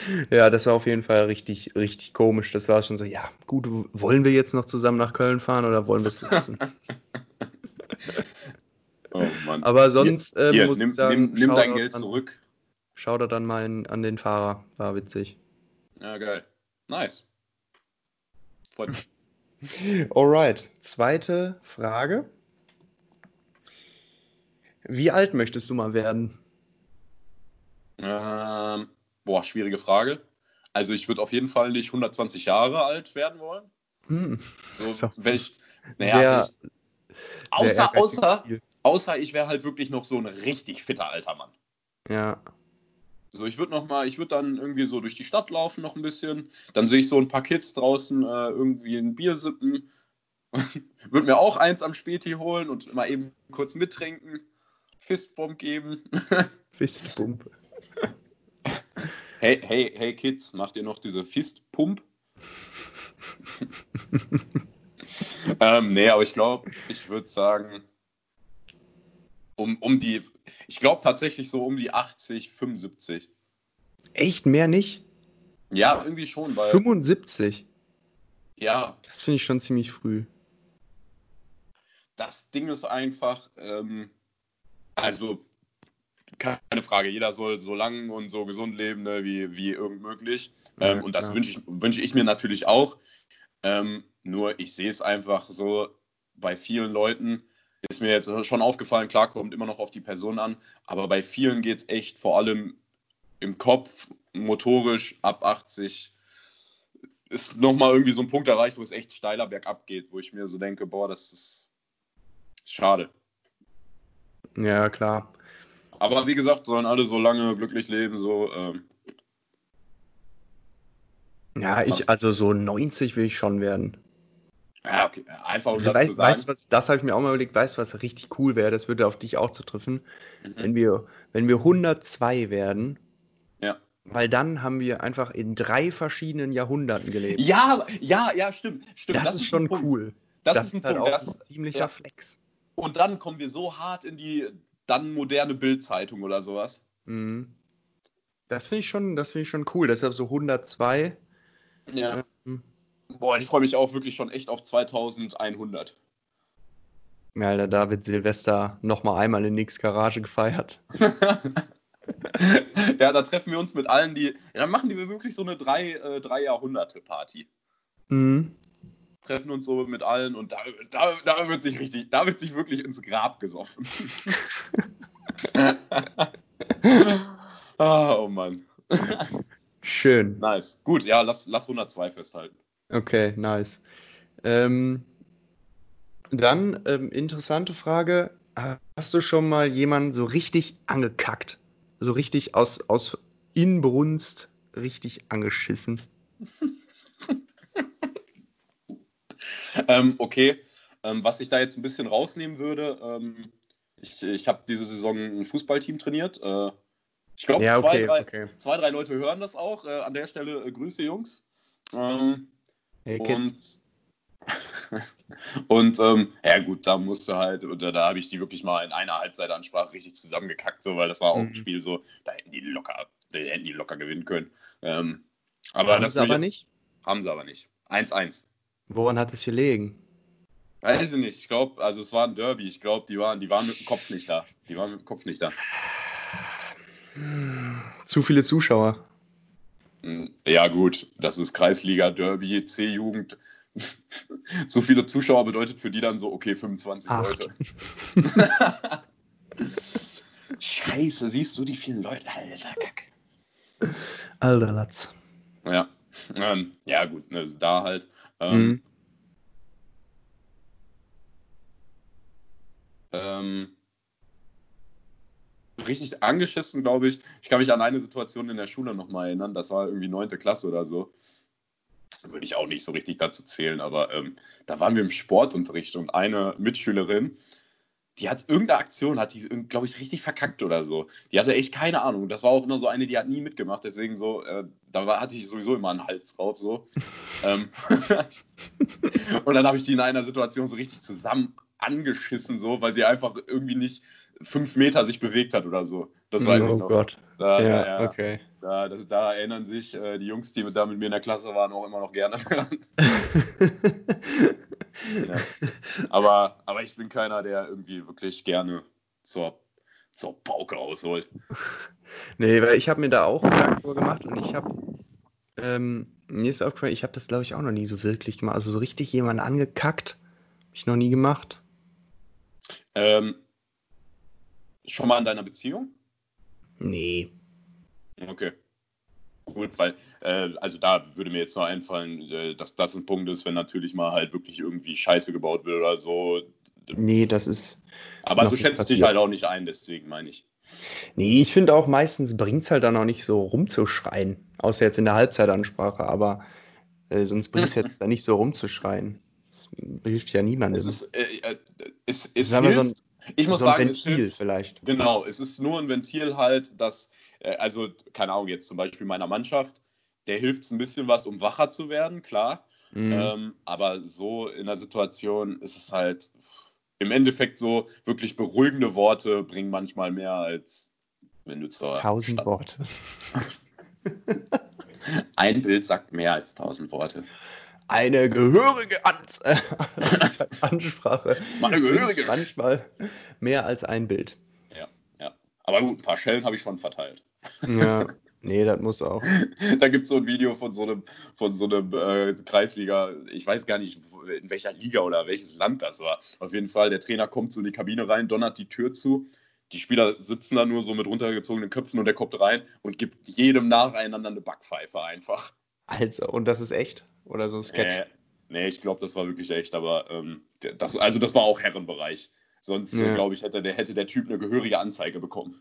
Speaker 2: ja, das war auf jeden Fall richtig, richtig komisch. Das war schon so, ja, gut, wollen wir jetzt noch zusammen nach Köln fahren oder wollen wir es lassen?
Speaker 1: oh Mann.
Speaker 2: Aber sonst
Speaker 1: hier, ähm, hier, muss nimm, ich sagen, nimm, nimm dein Geld
Speaker 2: an,
Speaker 1: zurück.
Speaker 2: Schau da dann mal in, an den Fahrer, war witzig.
Speaker 1: Ja, geil. Nice. Freut mich.
Speaker 2: Alright, zweite Frage. Wie alt möchtest du mal werden?
Speaker 1: Ähm, boah, schwierige Frage. Also ich würde auf jeden Fall nicht 120 Jahre alt werden wollen.
Speaker 2: Hm.
Speaker 1: So, so. wenn ich, naja, sehr, außer, sehr außer, außer ich wäre halt wirklich noch so ein richtig fitter alter Mann.
Speaker 2: Ja.
Speaker 1: So, ich würde noch mal, ich würde dann irgendwie so durch die Stadt laufen noch ein bisschen. Dann sehe ich so ein paar Kids draußen äh, irgendwie ein Bier sippen. würde mir auch eins am Späti holen und mal eben kurz mittrinken. Fistbomb geben.
Speaker 2: Fistbomb.
Speaker 1: Hey, hey, hey Kids, macht ihr noch diese Fistpump? ähm, nee, aber ich glaube, ich würde sagen, um, um die, ich glaube tatsächlich so um die 80, 75.
Speaker 2: Echt mehr nicht?
Speaker 1: Ja, irgendwie schon, weil.
Speaker 2: 75?
Speaker 1: Ja.
Speaker 2: Das finde ich schon ziemlich früh.
Speaker 1: Das Ding ist einfach, ähm, also keine Frage, jeder soll so lang und so gesund leben, ne, wie, wie irgend möglich. Ja, ähm, und das wünsche ich, wünsch ich mir natürlich auch. Ähm, nur ich sehe es einfach so bei vielen Leuten, ist mir jetzt schon aufgefallen, klar, kommt immer noch auf die Person an, aber bei vielen geht es echt vor allem im Kopf, motorisch ab 80 ist nochmal irgendwie so ein Punkt erreicht, wo es echt steiler bergab geht, wo ich mir so denke, boah, das ist schade.
Speaker 2: Ja, klar.
Speaker 1: Aber wie gesagt, sollen alle so lange glücklich leben, so. Ähm,
Speaker 2: ja, ich, also so 90 will ich schon werden.
Speaker 1: Ja, okay. Einfach um
Speaker 2: also das weißt, zu sagen. Weißt, was, das habe ich mir auch mal überlegt. Weißt du, was richtig cool wäre? Das würde auf dich auch zutreffen. Mhm. Wenn, wir, wenn wir 102 werden.
Speaker 1: Ja.
Speaker 2: Weil dann haben wir einfach in drei verschiedenen Jahrhunderten gelebt.
Speaker 1: Ja, ja, ja, stimmt. stimmt.
Speaker 2: Das, das ist, ist schon cool.
Speaker 1: Das, das, ist ein
Speaker 2: halt
Speaker 1: Punkt.
Speaker 2: Das ist ein ziemlicher ja. Flex.
Speaker 1: Und dann kommen wir so hart in die dann moderne Bildzeitung oder sowas.
Speaker 2: Mhm. Das finde ich, schon, find ich schon cool. Deshalb so 102.
Speaker 1: Ja. Ähm, Boah, ich freue mich auch wirklich schon echt auf 2100.
Speaker 2: Ja, Alter, da wird Silvester nochmal einmal in Nix Garage gefeiert.
Speaker 1: ja, da treffen wir uns mit allen, die. Ja, dann machen die wirklich so eine drei, äh, drei Jahrhunderte-Party.
Speaker 2: Mhm.
Speaker 1: Treffen uns so mit allen und da, da, da wird sich richtig, da wird sich wirklich ins Grab gesoffen. ah, oh Mann.
Speaker 2: Schön.
Speaker 1: Nice. Gut, ja, lass, lass 102 festhalten.
Speaker 2: Okay, nice. Ähm, dann, ähm, interessante Frage. Hast du schon mal jemanden so richtig angekackt? So richtig aus, aus Inbrunst richtig angeschissen?
Speaker 1: ähm, okay. Ähm, was ich da jetzt ein bisschen rausnehmen würde, ähm, ich, ich habe diese Saison ein Fußballteam trainiert. Äh, ich glaube,
Speaker 2: ja,
Speaker 1: okay,
Speaker 2: zwei, drei, okay.
Speaker 1: zwei, drei Leute hören das auch. Äh, an der Stelle äh, Grüße, Jungs. Ähm,
Speaker 2: hey,
Speaker 1: und und ähm, ja gut, da musste halt, oder da habe ich die wirklich mal in einer Halbzeitansprache richtig zusammengekackt, so, weil das war auch mhm. ein Spiel so, da hätten die locker, da hätten die locker gewinnen können. Ähm, aber
Speaker 2: haben
Speaker 1: das
Speaker 2: sie aber jetzt, nicht?
Speaker 1: Haben sie aber nicht. 1-1.
Speaker 2: Woran hat es gelegen?
Speaker 1: Weiß ich nicht. Ich glaube, also es war ein Derby. Ich glaube, die waren, die waren mit dem Kopf nicht da. Die waren mit dem Kopf nicht da.
Speaker 2: Zu viele Zuschauer.
Speaker 1: Hm, ja, gut. Das ist Kreisliga, Derby, C-Jugend. so viele Zuschauer bedeutet für die dann so, okay, 25 Acht. Leute. Scheiße, siehst du die vielen Leute? Alter, Kack.
Speaker 2: Alter Latz.
Speaker 1: Ja. Ähm, ja, gut, ne, da halt. Ähm, mhm. ähm, richtig angeschissen, glaube ich. Ich kann mich an eine Situation in der Schule nochmal erinnern. Das war irgendwie neunte Klasse oder so. würde ich auch nicht so richtig dazu zählen, aber ähm, da waren wir im Sportunterricht und eine Mitschülerin, die hat irgendeine Aktion, hat die, glaube ich, richtig verkackt oder so. Die hatte echt keine Ahnung. Das war auch immer so eine, die hat nie mitgemacht, deswegen so, äh, da war, hatte ich sowieso immer einen Hals drauf, so. ähm, und dann habe ich die in einer Situation so richtig zusammen angeschissen, so, weil sie einfach irgendwie nicht fünf Meter sich bewegt hat oder so. Das weiß oh ich noch. Gott. Da, ja, ja, okay. Da, da, da, erinnern sich äh, die Jungs, die da mit mir in der Klasse waren, auch immer noch gerne dran. Ja. aber, aber ich bin keiner, der irgendwie wirklich gerne zur, zur Pauke ausholt.
Speaker 2: Nee, weil ich habe mir da auch Gedanken gemacht und ich habe ähm, mir ist aufgefallen, ich habe das glaube ich auch noch nie so wirklich gemacht. Also so richtig jemanden angekackt, habe ich noch nie gemacht.
Speaker 1: Ähm, schon mal in deiner Beziehung?
Speaker 2: Nee.
Speaker 1: Okay. Gut, weil, äh, also da würde mir jetzt noch einfallen, äh, dass das ein Punkt ist, wenn natürlich mal halt wirklich irgendwie Scheiße gebaut wird oder so.
Speaker 2: Nee, das ist.
Speaker 1: Aber so schätzt dich halt auch nicht ein, deswegen meine ich.
Speaker 2: Nee, ich finde auch meistens bringt es halt dann auch nicht so rumzuschreien. Außer jetzt in der Halbzeitansprache, aber äh, sonst bringt es jetzt da nicht so rumzuschreien. Das hilft ja niemandem. Es ist, äh, äh
Speaker 1: es, es hilft, so ein, ich muss so sagen,
Speaker 2: Ventil hilft, vielleicht.
Speaker 1: Genau, es ist nur ein Ventil halt, dass, also, keine Ahnung, jetzt zum Beispiel meiner Mannschaft, der hilft es ein bisschen was, um wacher zu werden, klar. Mhm. Ähm, aber so in der Situation ist es halt im Endeffekt so, wirklich beruhigende Worte bringen manchmal mehr als wenn du zur.
Speaker 2: Tausend Stadt Worte.
Speaker 1: Ein Bild sagt mehr als tausend Worte
Speaker 2: eine gehörige Ans äh, Ansprache.
Speaker 1: Meine gehörige.
Speaker 2: Manchmal mehr als ein Bild.
Speaker 1: Ja, ja. Aber gut, ein paar Schellen habe ich schon verteilt.
Speaker 2: Ja, nee, das muss auch.
Speaker 1: da gibt es so ein Video von so einem, von so einem äh, Kreisliga, ich weiß gar nicht, in welcher Liga oder welches Land das war. Auf jeden Fall, der Trainer kommt so in die Kabine rein, donnert die Tür zu. Die Spieler sitzen da nur so mit runtergezogenen Köpfen und der kommt rein und gibt jedem nacheinander eine Backpfeife einfach.
Speaker 2: Also, und das ist echt? Oder so ein Sketch?
Speaker 1: Äh, nee, ich glaube, das war wirklich echt, aber ähm, das, also das war auch Herrenbereich. Sonst, ja. glaube ich, hätte der, hätte der Typ eine gehörige Anzeige bekommen.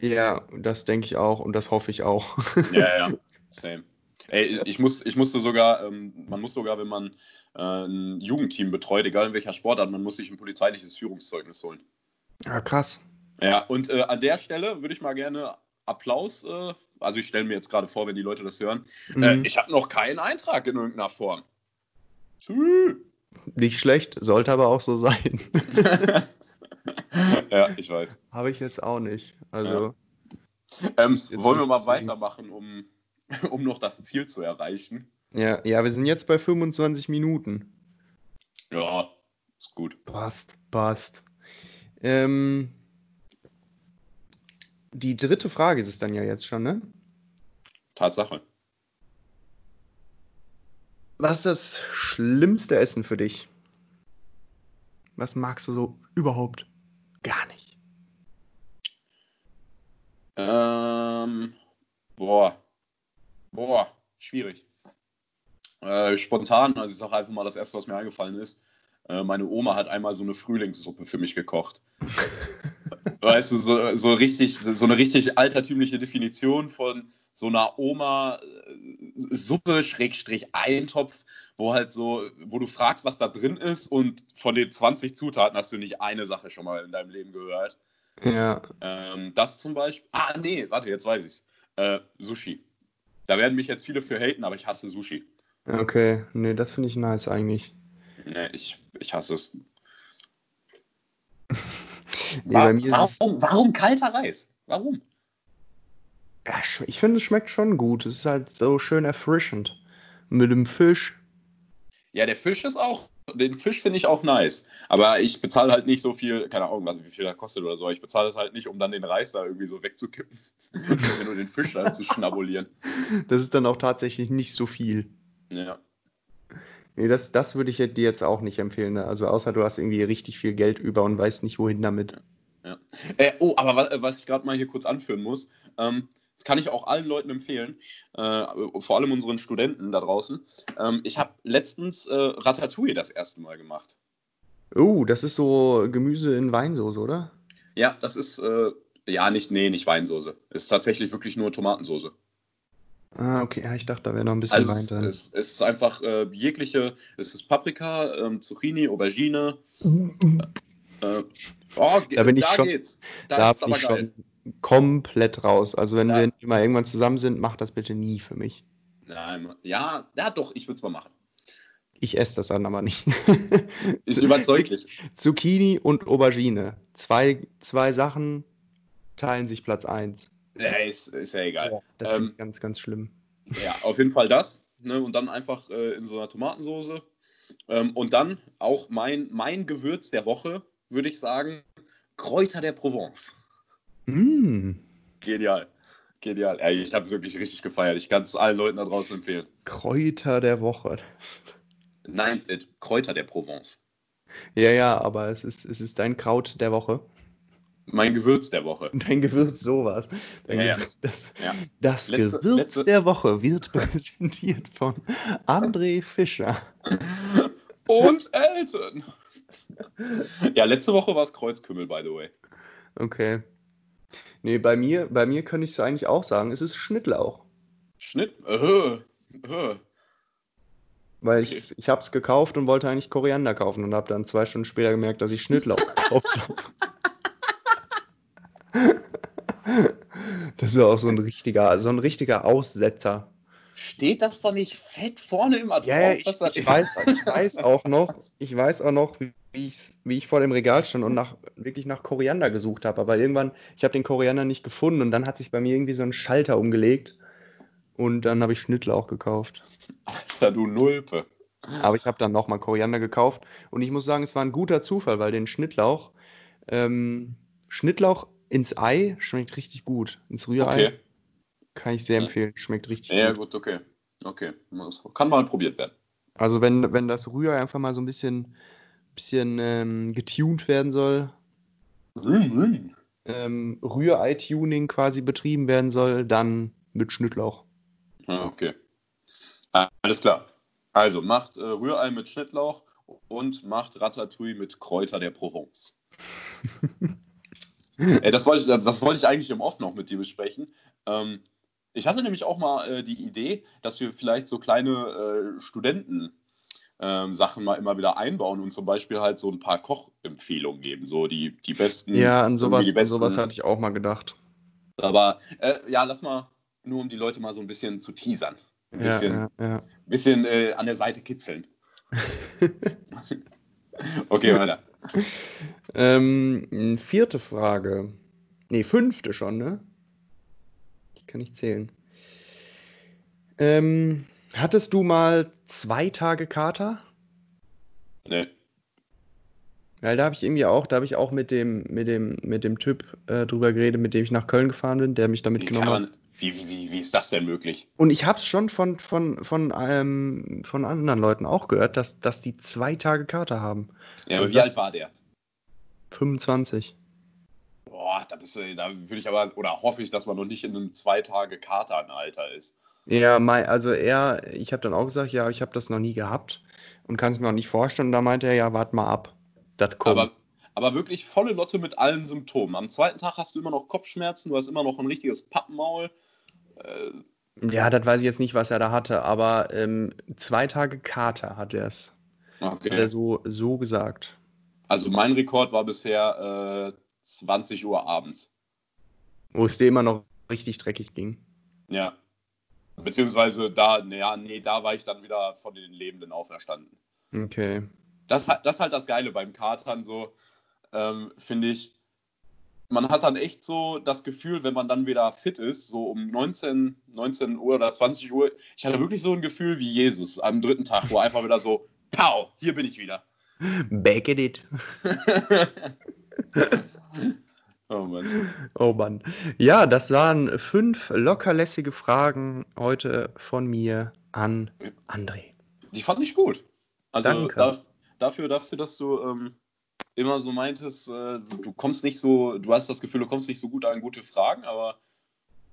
Speaker 2: Ja, das denke ich auch und das hoffe ich auch.
Speaker 1: ja, ja, same. Ey, ich, muss, ich musste sogar, ähm, man muss sogar, wenn man äh, ein Jugendteam betreut, egal in welcher Sportart, man muss sich ein polizeiliches Führungszeugnis holen.
Speaker 2: Ja, krass.
Speaker 1: Ja, und äh, an der Stelle würde ich mal gerne Applaus. Äh, also ich stelle mir jetzt gerade vor, wenn die Leute das hören. Mhm. Äh, ich habe noch keinen Eintrag in irgendeiner Form.
Speaker 2: Tschüss. Nicht schlecht, sollte aber auch so sein.
Speaker 1: ja, ich weiß.
Speaker 2: Habe ich jetzt auch nicht. Also.
Speaker 1: Ja. Ähm, wollen wir mal weitermachen, um, um noch das Ziel zu erreichen?
Speaker 2: Ja, ja, wir sind jetzt bei 25 Minuten.
Speaker 1: Ja, ist gut.
Speaker 2: Passt, passt. Ähm, die dritte Frage ist es dann ja jetzt schon, ne?
Speaker 1: Tatsache.
Speaker 2: Was ist das schlimmste Essen für dich? Was magst du so überhaupt gar nicht?
Speaker 1: Ähm, boah. Boah, schwierig. Äh, spontan, also ich sage einfach mal das erste, was mir eingefallen ist. Äh, meine Oma hat einmal so eine Frühlingssuppe für mich gekocht. weißt du, so, so, richtig, so eine richtig altertümliche Definition von so einer Oma äh, Suppe, Schrägstrich, Eintopf, wo halt so, wo du fragst, was da drin ist und von den 20 Zutaten hast du nicht eine Sache schon mal in deinem Leben gehört.
Speaker 2: Ja.
Speaker 1: Ähm, das zum Beispiel. Ah, nee, warte, jetzt weiß ich's. Äh, Sushi. Da werden mich jetzt viele für haten, aber ich hasse Sushi.
Speaker 2: Okay, nee, das finde ich nice eigentlich.
Speaker 1: Nee, ich, ich hasse es.
Speaker 2: Nee, warum,
Speaker 1: warum, warum kalter Reis? Warum?
Speaker 2: Ja, ich finde, es schmeckt schon gut. Es ist halt so schön erfrischend. Mit dem Fisch.
Speaker 1: Ja, der Fisch ist auch, den Fisch finde ich auch nice. Aber ich bezahle halt nicht so viel, keine Ahnung, wie viel das kostet oder so. Ich bezahle es halt nicht, um dann den Reis da irgendwie so wegzukippen. nur den Fisch da zu schnabulieren.
Speaker 2: Das ist dann auch tatsächlich nicht so viel.
Speaker 1: Ja.
Speaker 2: Nee, das, das würde ich dir jetzt auch nicht empfehlen. Ne? Also außer du hast irgendwie richtig viel Geld über und weißt nicht, wohin damit.
Speaker 1: Ja. Äh, oh, aber was, was ich gerade mal hier kurz anführen muss, ähm, kann ich auch allen Leuten empfehlen, äh, vor allem unseren Studenten da draußen. Ähm, ich habe letztens äh, Ratatouille das erste Mal gemacht.
Speaker 2: Oh, das ist so Gemüse in Weinsoße, oder?
Speaker 1: Ja, das ist, äh, ja, nicht, nee, nicht Weinsoße. Ist tatsächlich wirklich nur Tomatensoße.
Speaker 2: Ah, okay, ja, ich dachte, da wäre noch ein bisschen
Speaker 1: Also
Speaker 2: Wein
Speaker 1: es, es, ist einfach äh, jegliche, es ist Paprika, ähm, Zucchini, Aubergine. Äh, oh,
Speaker 2: Da bin ich
Speaker 1: da
Speaker 2: schon-
Speaker 1: geht's. Da,
Speaker 2: Da
Speaker 1: ist aber
Speaker 2: ich
Speaker 1: geil.
Speaker 2: schon komplett raus. Also wenn
Speaker 1: Ja.
Speaker 2: wir mal irgendwann zusammen sind, mach das bitte nie für mich.
Speaker 1: Nein, ja, ja, doch, ich würde es mal machen.
Speaker 2: Ich esse das dann aber nicht.
Speaker 1: Ich überzeug dich.
Speaker 2: Zucchini und Aubergine. Zwei, zwei Sachen teilen sich Platz 1.
Speaker 1: Ja, ist, ist ja egal.
Speaker 2: Das
Speaker 1: Ähm,
Speaker 2: finde ich ganz, ganz schlimm.
Speaker 1: Ja, auf jeden Fall das. Ne? Und dann einfach äh, in so einer Tomatensoße. Ähm, und dann auch mein, mein Gewürz der Woche, würde ich sagen, Kräuter der Provence.
Speaker 2: Mm,
Speaker 1: Genial. Genial. Ey, ich habe es wirklich richtig gefeiert. Ich kann es allen Leuten da draußen empfehlen.
Speaker 2: Kräuter der Woche.
Speaker 1: Nein, äh, Kräuter der Provence.
Speaker 2: Ja, ja, aber es ist, es ist dein Kraut der Woche.
Speaker 1: Mein Gewürz der Woche.
Speaker 2: Dein Gewürz sowas. Dein
Speaker 1: Ja.
Speaker 2: Gewürz, das
Speaker 1: Ja.
Speaker 2: das
Speaker 1: Letzte-
Speaker 2: Gewürz
Speaker 1: letzte-
Speaker 2: der Woche wird präsentiert von André Fischer.
Speaker 1: Und Elton. ja, letzte Woche war es Kreuzkümmel, by the way.
Speaker 2: Okay. Nee, bei mir, bei mir könnte ich es eigentlich auch sagen. Es ist Schnittlauch.
Speaker 1: Schnitt. Äh, äh.
Speaker 2: Weil
Speaker 1: Okay.
Speaker 2: ich, ich habe es gekauft und wollte eigentlich Koriander kaufen und habe dann zwei Stunden später gemerkt, dass ich Schnittlauch gekauft habe. Das ist auch so ein richtiger, so ein richtiger Aussetzer.
Speaker 1: Steht das da nicht fett vorne immer drauf?
Speaker 2: Ja, ja, ich, ich, weiß, ich weiß auch noch, ich weiß auch noch, wie, ich's- wie ich vor dem Regal stand und nach, wirklich nach Koriander gesucht habe. Aber irgendwann, ich habe den Koriander nicht gefunden und dann hat sich bei mir irgendwie so ein Schalter umgelegt und dann habe ich Schnittlauch gekauft.
Speaker 1: Alter, du Nulpe.
Speaker 2: Aber ich habe dann nochmal Koriander gekauft und ich muss sagen, es war ein guter Zufall, weil den Schnittlauch, ähm, Schnittlauch ins Ei schmeckt richtig gut. Ins Rührei
Speaker 1: Okay.
Speaker 2: kann ich sehr
Speaker 1: Ja.
Speaker 2: empfehlen, schmeckt richtig
Speaker 1: Ja,
Speaker 2: gut.
Speaker 1: gut, okay. Okay. Kann mal probiert werden.
Speaker 2: Also wenn, wenn das Rührei einfach mal so ein bisschen, bisschen ähm, getuned werden soll, ähm, Rührei-Tuning quasi betrieben werden soll, dann mit Schnittlauch.
Speaker 1: Ja, okay. Ah, Alles klar. Also macht äh, Rührei mit Schnittlauch und macht Ratatouille mit Kräuter der Provence. Ey, das, wollte ich, das wollte ich eigentlich im Off noch mit dir besprechen. Ähm, ich hatte nämlich auch mal äh, die Idee, dass wir vielleicht so kleine äh, Studenten. Ähm, Sachen mal immer wieder einbauen und zum Beispiel halt so ein paar Kochempfehlungen geben, so die, die besten.
Speaker 2: Ja, an sowas,
Speaker 1: die
Speaker 2: an
Speaker 1: besten,
Speaker 2: sowas hatte ich auch mal gedacht.
Speaker 1: Aber äh, ja, lass mal, nur um die Leute mal so ein bisschen zu teasern. Ein
Speaker 2: Ja,
Speaker 1: bisschen,
Speaker 2: ja, ja.
Speaker 1: bisschen äh, an der Seite kitzeln. okay, weiter.
Speaker 2: Ähm, vierte Frage. Nee, fünfte schon, ne? Ich kann nicht zählen. Ähm, hattest du mal zwei Tage Kater?
Speaker 1: Nee.
Speaker 2: Weil da habe ich irgendwie auch, da habe ich auch mit dem, mit dem, mit dem Typ äh, drüber geredet, mit dem ich nach Köln gefahren bin, der mich da mitgenommen hat.
Speaker 1: wie, wie, wie, wie ist das denn möglich?
Speaker 2: Und ich habe es schon von, von, von, ähm, von anderen Leuten auch gehört, dass, dass die zwei Tage Kater haben.
Speaker 1: Ja, aber
Speaker 2: Also
Speaker 1: wie alt war der?
Speaker 2: 25.
Speaker 1: Boah, da, bist du, da würde ich aber, oder hoffe ich, dass man noch nicht in einem zwei Tage Kater-Alter ist.
Speaker 2: Ja, mei- also er, ich habe dann auch gesagt, ja, ich habe das noch nie gehabt und kann es mir auch nicht vorstellen. Und da meinte er, ja, warte mal ab. Das kommt.
Speaker 1: Aber, aber wirklich volle Lotte mit allen Symptomen. Am zweiten Tag hast du immer noch Kopfschmerzen, du hast immer noch ein richtiges Pappenmaul. Äh,
Speaker 2: ja, das weiß ich jetzt nicht, was er da hatte, aber ähm, zwei Tage Kater hat er es. Hat er
Speaker 1: okay.
Speaker 2: so, so gesagt.
Speaker 1: Also mein Rekord war bisher äh, 20 Uhr abends.
Speaker 2: Wo es dir immer noch richtig dreckig ging.
Speaker 1: Ja. Beziehungsweise da, naja, nee, da war ich dann wieder von den Lebenden auferstanden.
Speaker 2: Okay.
Speaker 1: Das, das ist halt das Geile beim Katern, so, ähm, finde ich. Man hat dann echt so das Gefühl, wenn man dann wieder fit ist, so um 19, 19 Uhr oder 20 Uhr, ich hatte wirklich so ein Gefühl wie Jesus am dritten Tag, wo einfach wieder so, pow, hier bin ich wieder.
Speaker 2: Back at it.
Speaker 1: Oh Mann.
Speaker 2: Oh Mann. Ja, das waren fünf lockerlässige Fragen heute von mir an André.
Speaker 1: Die fand ich gut. Also
Speaker 2: Danke.
Speaker 1: da, dafür, dafür, dass du ähm, immer so meintest, äh, du kommst nicht so, du hast das Gefühl, du kommst nicht so gut an gute Fragen, aber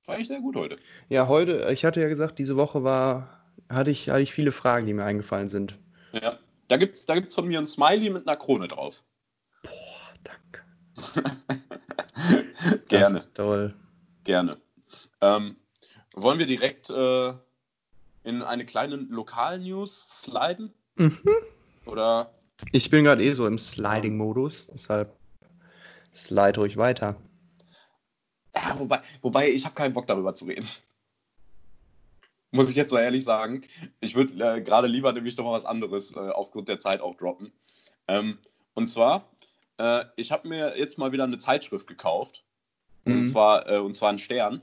Speaker 1: fand ich sehr gut heute.
Speaker 2: Ja, heute, ich hatte ja gesagt, diese Woche war, hatte ich, hatte ich viele Fragen, die mir eingefallen sind.
Speaker 1: Ja. Da gibt es da gibt's von mir ein Smiley mit einer Krone drauf.
Speaker 2: Boah, danke.
Speaker 1: Gerne,
Speaker 2: Das ist toll.
Speaker 1: gerne. Ähm, Wollen wir direkt äh, in eine kleine Lokal-News sliden?
Speaker 2: Mhm.
Speaker 1: Oder?
Speaker 2: Ich bin gerade eh so im Sliding-Modus, deshalb slide ruhig weiter.
Speaker 1: Ja, wobei, wobei ich habe keinen Bock darüber zu reden. Muss ich jetzt so ehrlich sagen. Ich würde äh, gerade lieber nämlich doch mal was anderes äh, aufgrund der Zeit auch droppen. Ähm, und zwar, äh, ich habe mir jetzt mal wieder eine Zeitschrift gekauft. Und,
Speaker 2: Mhm.
Speaker 1: zwar, äh, und zwar einen Stern.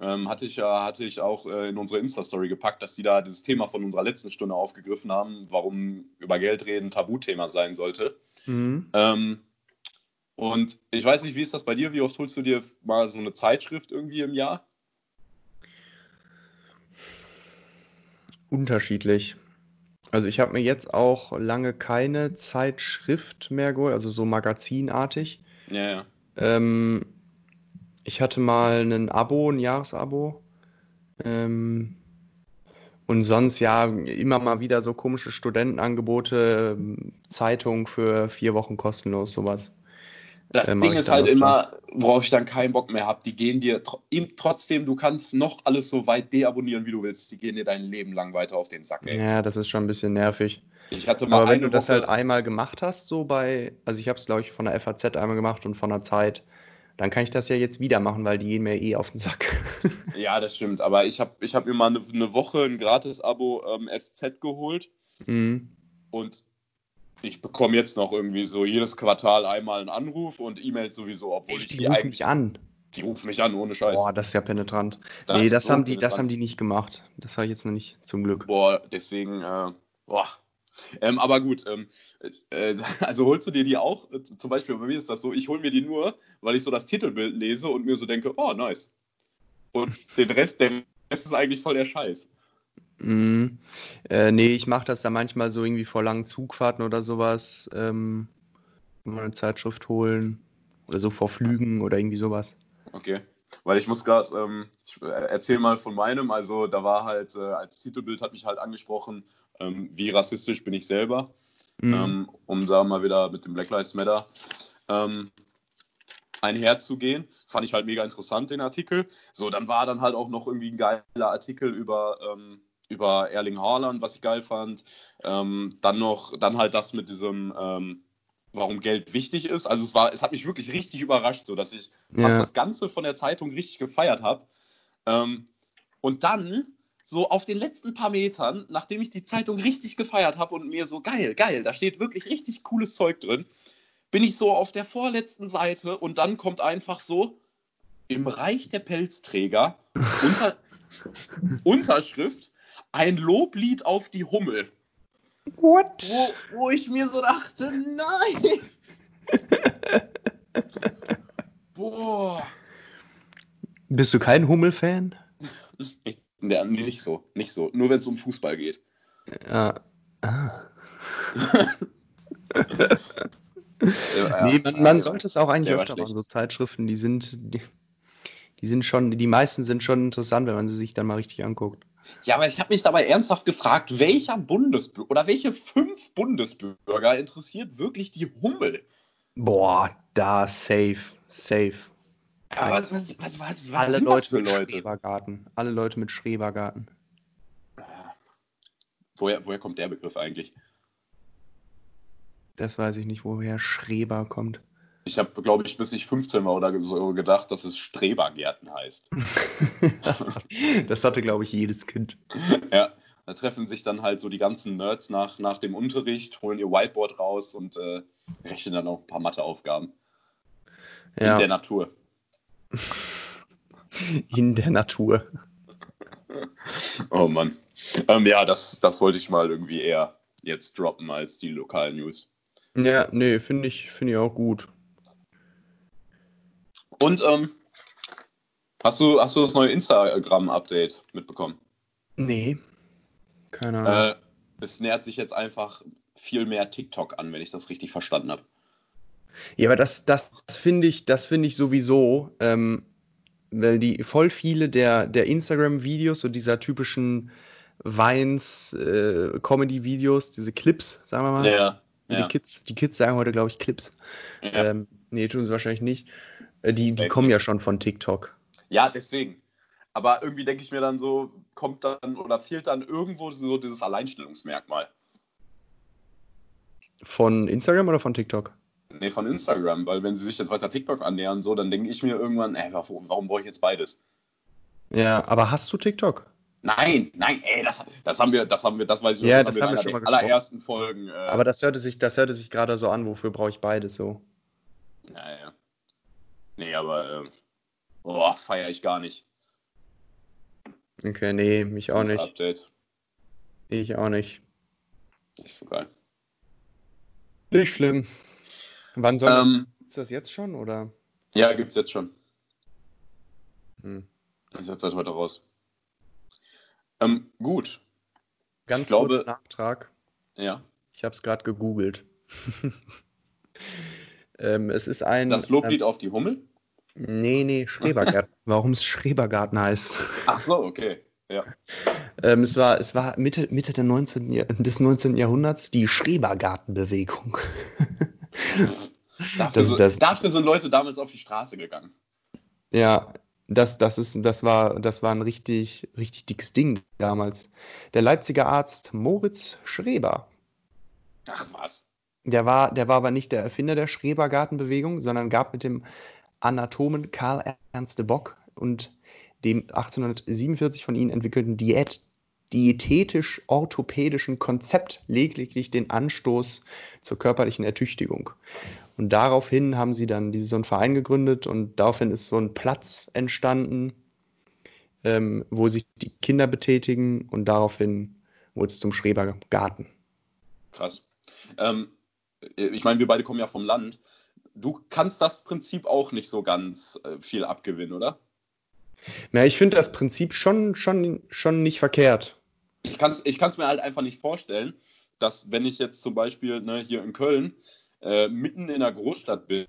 Speaker 1: Ähm, hatte ich hatte ich auch äh, in unsere Insta-Story gepackt, dass die da dieses Thema von unserer letzten Stunde aufgegriffen haben, warum über Geld reden Tabuthema sein sollte.
Speaker 2: Mhm.
Speaker 1: Ähm, und ich weiß nicht, wie ist das bei dir? Wie oft holst du dir mal so eine Zeitschrift irgendwie im Jahr?
Speaker 2: Unterschiedlich. Also ich habe mir jetzt auch lange keine Zeitschrift mehr geholt, also so magazinartig.
Speaker 1: Ja, ja.
Speaker 2: Ähm, ich hatte mal ein Abo, ein Jahresabo. Ähm, und sonst ja immer mal wieder so komische Studentenangebote, Zeitung für vier Wochen kostenlos, sowas.
Speaker 1: Das
Speaker 2: Äh,
Speaker 1: Ding ist halt immer, worauf ich dann keinen Bock mehr habe. Die gehen dir tr ihm- trotzdem, du kannst noch alles so weit deabonnieren, wie du willst. Die gehen dir dein Leben lang weiter auf den Sack, ey.
Speaker 2: Ja, das ist schon ein bisschen nervig.
Speaker 1: Ich hatte mal
Speaker 2: Aber wenn du das
Speaker 1: Woche,
Speaker 2: halt einmal gemacht hast, so bei, also ich habe es glaube ich von der FAZ einmal gemacht und von der Zeit, dann kann ich das ja jetzt wieder machen, weil die gehen mir eh auf den Sack.
Speaker 1: Ja, das stimmt. Aber ich habe ich hab mir mal eine, eine Woche ein Gratis-Abo ähm, SZ geholt
Speaker 2: Mhm.
Speaker 1: und ich bekomme jetzt noch irgendwie so jedes Quartal einmal einen Anruf und E-Mails sowieso, obwohl ich
Speaker 2: Echt, die
Speaker 1: die
Speaker 2: rufen
Speaker 1: eigentlich.
Speaker 2: mich an.
Speaker 1: Die rufen mich an, ohne Scheiß.
Speaker 2: Boah, das ist ja penetrant.
Speaker 1: Das
Speaker 2: nee, das
Speaker 1: so
Speaker 2: haben die, das haben die nicht gemacht. Das habe ich jetzt noch nicht, zum Glück.
Speaker 1: Boah, deswegen, äh, boah. Ähm, aber gut, ähm, äh, also holst du dir die auch? Zum Beispiel bei mir ist das so, ich hole mir die nur, weil ich so das Titelbild lese und mir so denke, oh, nice. Und den Rest, der Rest ist eigentlich voll der Scheiß.
Speaker 2: Mhm. Äh, nee, ich mache das da manchmal so irgendwie vor langen Zugfahrten oder sowas. Ähm, mal eine Zeitschrift holen. Oder so vor Flügen oder irgendwie sowas.
Speaker 1: Okay. Weil ich muss gerade, ähm, ich äh, erzähl mal von meinem, also da war halt, äh, als Titelbild hat mich halt angesprochen, ähm, wie rassistisch bin ich selber.
Speaker 2: Mhm.
Speaker 1: ähm, um da mal wieder mit dem Black Lives Matter ähm, einherzugehen. Fand ich halt mega interessant, den Artikel. So, dann war dann halt auch noch irgendwie ein geiler Artikel über, ähm, über Erling Haaland, was ich geil fand. Ähm, dann noch, dann halt das mit diesem, ähm, warum Geld wichtig ist. Also es war, es hat mich wirklich richtig überrascht, so dass ich fast
Speaker 2: Ja.
Speaker 1: das Ganze von der Zeitung richtig gefeiert habe. Ähm, und dann, so auf den letzten paar Metern, nachdem ich die Zeitung richtig gefeiert habe und mir so geil, geil, da steht wirklich richtig cooles Zeug drin, bin ich so auf der vorletzten Seite und dann kommt einfach so im Reich der Pelzträger unter, Unterschrift ein Loblied auf die Hummel.
Speaker 2: What?
Speaker 1: Wo, wo ich mir so dachte, nein! Boah.
Speaker 2: Bist du kein Hummel-Fan?
Speaker 1: Ja, nicht so, nicht so. Nur wenn es um Fußball geht.
Speaker 2: Ja. Ah.
Speaker 1: Ja,
Speaker 2: Nee, man, man sollte es auch eigentlich öfter machen. So Zeitschriften, die sind, die, die sind schon, die meisten sind schon interessant, wenn man sie sich dann mal richtig anguckt.
Speaker 1: Ja, aber ich habe mich dabei ernsthaft gefragt, welcher Bundesbürger oder welche fünf Bundesbürger interessiert wirklich die Hummel?
Speaker 2: Boah, da safe, safe.
Speaker 1: Ja, was, was, was, was,
Speaker 2: Alle
Speaker 1: sind
Speaker 2: Leute
Speaker 1: das für
Speaker 2: mit
Speaker 1: Leute?
Speaker 2: Schrebergarten. Alle Leute mit Schrebergarten.
Speaker 1: Woher, woher kommt der Begriff eigentlich?
Speaker 2: Das weiß ich nicht, woher Schreber kommt.
Speaker 1: Ich habe, glaube ich, bis ich 15 war oder so gedacht, dass es Strebergärten heißt.
Speaker 2: das hatte, glaube ich, jedes Kind.
Speaker 1: Ja, da treffen sich dann halt so die ganzen Nerds nach, nach dem Unterricht, holen ihr Whiteboard raus und äh, rechnen dann auch ein paar Matheaufgaben in der
Speaker 2: Ja,
Speaker 1: Natur.
Speaker 2: in der Natur.
Speaker 1: Oh Mann. Ähm, ja, das, das wollte ich mal irgendwie eher jetzt droppen als die lokalen News.
Speaker 2: Ja, nee, finde ich, finde ich auch gut.
Speaker 1: Und ähm, hast, du, hast du das neue Instagram-Update mitbekommen?
Speaker 2: Nee. Keine Ahnung.
Speaker 1: Äh, es nähert sich jetzt einfach viel mehr TikTok an, wenn ich das richtig verstanden habe.
Speaker 2: Ja, aber das, das finde ich, das finde ich sowieso, ähm, weil die voll viele der, der Instagram-Videos, so dieser typischen Vines, äh, Comedy-Videos, diese Clips, sagen wir mal.
Speaker 1: Ja,
Speaker 2: Die
Speaker 1: ja.
Speaker 2: Kids, die Kids sagen heute, glaube ich, Clips.
Speaker 1: Ja,
Speaker 2: Ähm, nee, tun sie wahrscheinlich nicht. Äh, die, die kommen ja schon von TikTok.
Speaker 1: ja deswegen. Aber irgendwie denke ich mir dann so, kommt dann oder fehlt dann irgendwo so dieses Alleinstellungsmerkmal.
Speaker 2: Von Instagram oder von TikTok?
Speaker 1: Nee, von Instagram, weil wenn sie sich jetzt weiter TikTok annähern, so, dann denke ich mir irgendwann, ey, warum, warum brauche ich jetzt beides?
Speaker 2: Ja, aber hast du TikTok?
Speaker 1: Nein, nein, ey, das, das haben wir, das haben wir, das weiß ich
Speaker 2: Ja,
Speaker 1: das,
Speaker 2: das
Speaker 1: haben wir in
Speaker 2: schon mal
Speaker 1: allerersten Folgen. Äh,
Speaker 2: Aber das hörte sich, das hörte sich gerade so an, wofür brauche ich beides so.
Speaker 1: Naja. Nee, aber, äh, boah, feiere ich gar nicht.
Speaker 2: Okay, nee, mich auch
Speaker 1: dieses
Speaker 2: nicht.
Speaker 1: Update.
Speaker 2: Ich auch nicht.
Speaker 1: Nicht so geil.
Speaker 2: Nicht schlimm. Wann soll
Speaker 1: Ähm,
Speaker 2: das, ist das jetzt schon oder?
Speaker 1: ja, gibt's jetzt schon.
Speaker 2: Hm.
Speaker 1: Ist jetzt seit heute raus. Ähm, gut.
Speaker 2: Ganz
Speaker 1: Ich glaube-
Speaker 2: Nachtrag.
Speaker 1: Ja.
Speaker 2: Ich habe es gerade gegoogelt. ähm, es ist ein.
Speaker 1: Das Loblied auf die Hummel?
Speaker 2: Ähm, nee, nee, Schrebergarten. Warum es Schrebergarten heißt.
Speaker 1: Ach so, okay. Ja.
Speaker 2: Ähm, es war, es war Mitte, Mitte der 19. Jahr- des 19. Jahrhunderts die Schrebergartenbewegung.
Speaker 1: Dafür,
Speaker 2: das-
Speaker 1: dafür sind Leute damals auf die Straße gegangen.
Speaker 2: Ja, das, das, ist, das, war, das war ein richtig, richtig dickes Ding damals. Der Leipziger Arzt Moritz Schreber,
Speaker 1: Ach was.
Speaker 2: Der war, der war aber nicht der Erfinder der Schrebergartenbewegung, sondern gab mit dem Anatomen Karl Ernst de Bock und dem 1847 von ihnen entwickelten Diät, diätetisch-orthopädischen Konzept lediglich den Anstoß zur körperlichen Ertüchtigung. Und daraufhin haben sie dann diese, so einen Verein gegründet und daraufhin ist so ein Platz entstanden, ähm, wo sich die Kinder betätigen und daraufhin wurde es zum Schrebergarten.
Speaker 1: Krass. Ähm, ich meine, wir beide kommen ja vom Land. Du kannst das Prinzip auch nicht so ganz äh, viel abgewinnen, oder?
Speaker 2: Ja, ich finde das Prinzip schon, schon, schon nicht verkehrt.
Speaker 1: Ich kann es ich kann's mir halt einfach nicht vorstellen, dass wenn ich jetzt zum Beispiel ne, hier in Köln äh, mitten in der Großstadt bin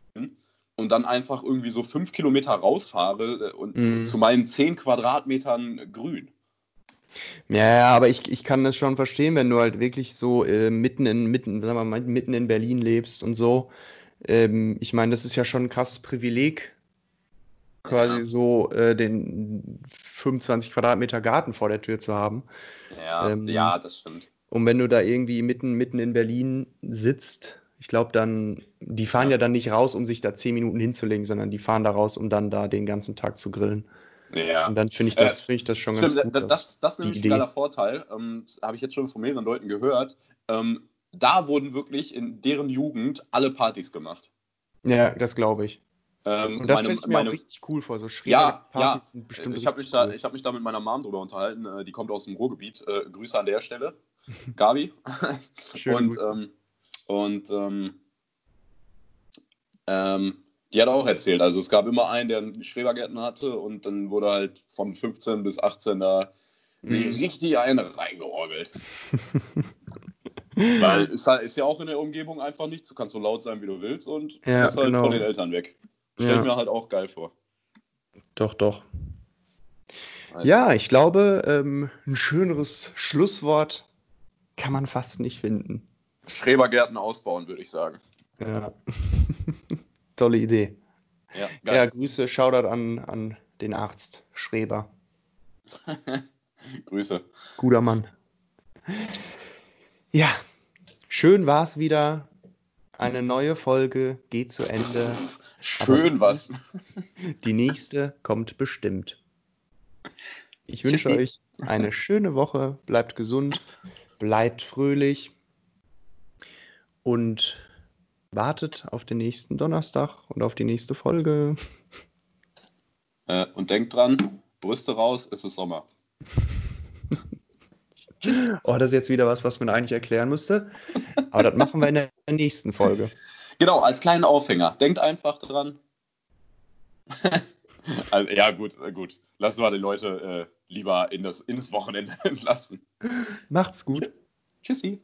Speaker 1: und dann einfach irgendwie so fünf Kilometer rausfahre äh, und
Speaker 2: Mhm.
Speaker 1: zu meinen zehn Quadratmetern grün.
Speaker 2: Ja, ja, aber ich, ich kann das schon verstehen, wenn du halt wirklich so äh, mitten in, mitten, sagen wir mal, mitten in Berlin lebst und so. Ähm, ich meine, das ist ja schon ein krasses Privileg, quasi
Speaker 1: Ja.
Speaker 2: so äh, den 25 Quadratmeter Garten vor der Tür zu haben.
Speaker 1: Ja,
Speaker 2: Ähm,
Speaker 1: ja, das stimmt.
Speaker 2: Und wenn du da irgendwie mitten, mitten in Berlin sitzt, ich glaube dann, die fahren
Speaker 1: Ja.
Speaker 2: ja dann nicht raus, um sich da 10 Minuten hinzulegen, sondern die fahren da raus, um dann da den ganzen Tag zu grillen.
Speaker 1: Ja.
Speaker 2: Und dann finde ich das,
Speaker 1: Äh,
Speaker 2: finde ich das schon
Speaker 1: Stimmt,
Speaker 2: ganz gut.
Speaker 1: da- das, das ist nämlich ein geiler Vorteil. Ähm, habe ich jetzt schon von mehreren Leuten gehört. Ähm, da wurden wirklich in deren Jugend alle Partys gemacht.
Speaker 2: ja, das glaube ich.
Speaker 1: Ähm,
Speaker 2: Und das stelle ich mir
Speaker 1: meine-
Speaker 2: richtig cool vor. So schräge
Speaker 1: Ja,
Speaker 2: Partys
Speaker 1: ja.
Speaker 2: sind bestimmt
Speaker 1: ich habe mich, da-
Speaker 2: cool.
Speaker 1: ich hab mich da mit meiner Mom drüber unterhalten. Äh, die kommt aus dem Ruhrgebiet. Äh, Grüße an der Stelle. Gabi.
Speaker 2: Schöne
Speaker 1: und ähm, und ähm, ähm, die hat auch erzählt, also es gab immer einen, der einen Schrebergärten hatte und dann wurde halt von 15 bis 18 da
Speaker 2: Mhm.
Speaker 1: richtig eine reingeorgelt. Weil es halt- ist ja auch in der Umgebung einfach nichts. Du kannst so laut sein, wie du willst und
Speaker 2: Ja,
Speaker 1: bist halt
Speaker 2: genau.
Speaker 1: von den Eltern weg. Stell
Speaker 2: Ja.
Speaker 1: ich mir halt auch geil vor.
Speaker 2: Doch, doch.
Speaker 1: Weißt
Speaker 2: Ja, ich glaube, ähm, ein schöneres Schlusswort kann man fast nicht finden.
Speaker 1: Schrebergärten ausbauen, würde ich sagen.
Speaker 2: Ja. Tolle Idee.
Speaker 1: Ja,
Speaker 2: Ja,
Speaker 1: geil.
Speaker 2: Grüße, Shoutout an, an den Arzt Schreber.
Speaker 1: Grüße.
Speaker 2: Guter Mann. Ja, schön war es wieder. Eine neue Folge geht zu Ende.
Speaker 1: Schön was.
Speaker 2: Die nächste kommt bestimmt. Ich wünsche euch eine schöne Woche. Bleibt gesund, bleibt fröhlich und wartet auf den nächsten Donnerstag und auf die nächste Folge.
Speaker 1: Äh, und denkt dran, Brüste raus, es ist Sommer.
Speaker 2: Oh, das ist jetzt wieder was, was man eigentlich erklären müsste. Aber das machen wir in der nächsten Folge.
Speaker 1: Genau, als kleinen Aufhänger. Denkt einfach dran. also, ja, gut, äh, gut. Lassen wir die Leute äh, lieber in das, in das Wochenende entlassen.
Speaker 2: Macht's gut.
Speaker 1: Tschüssi.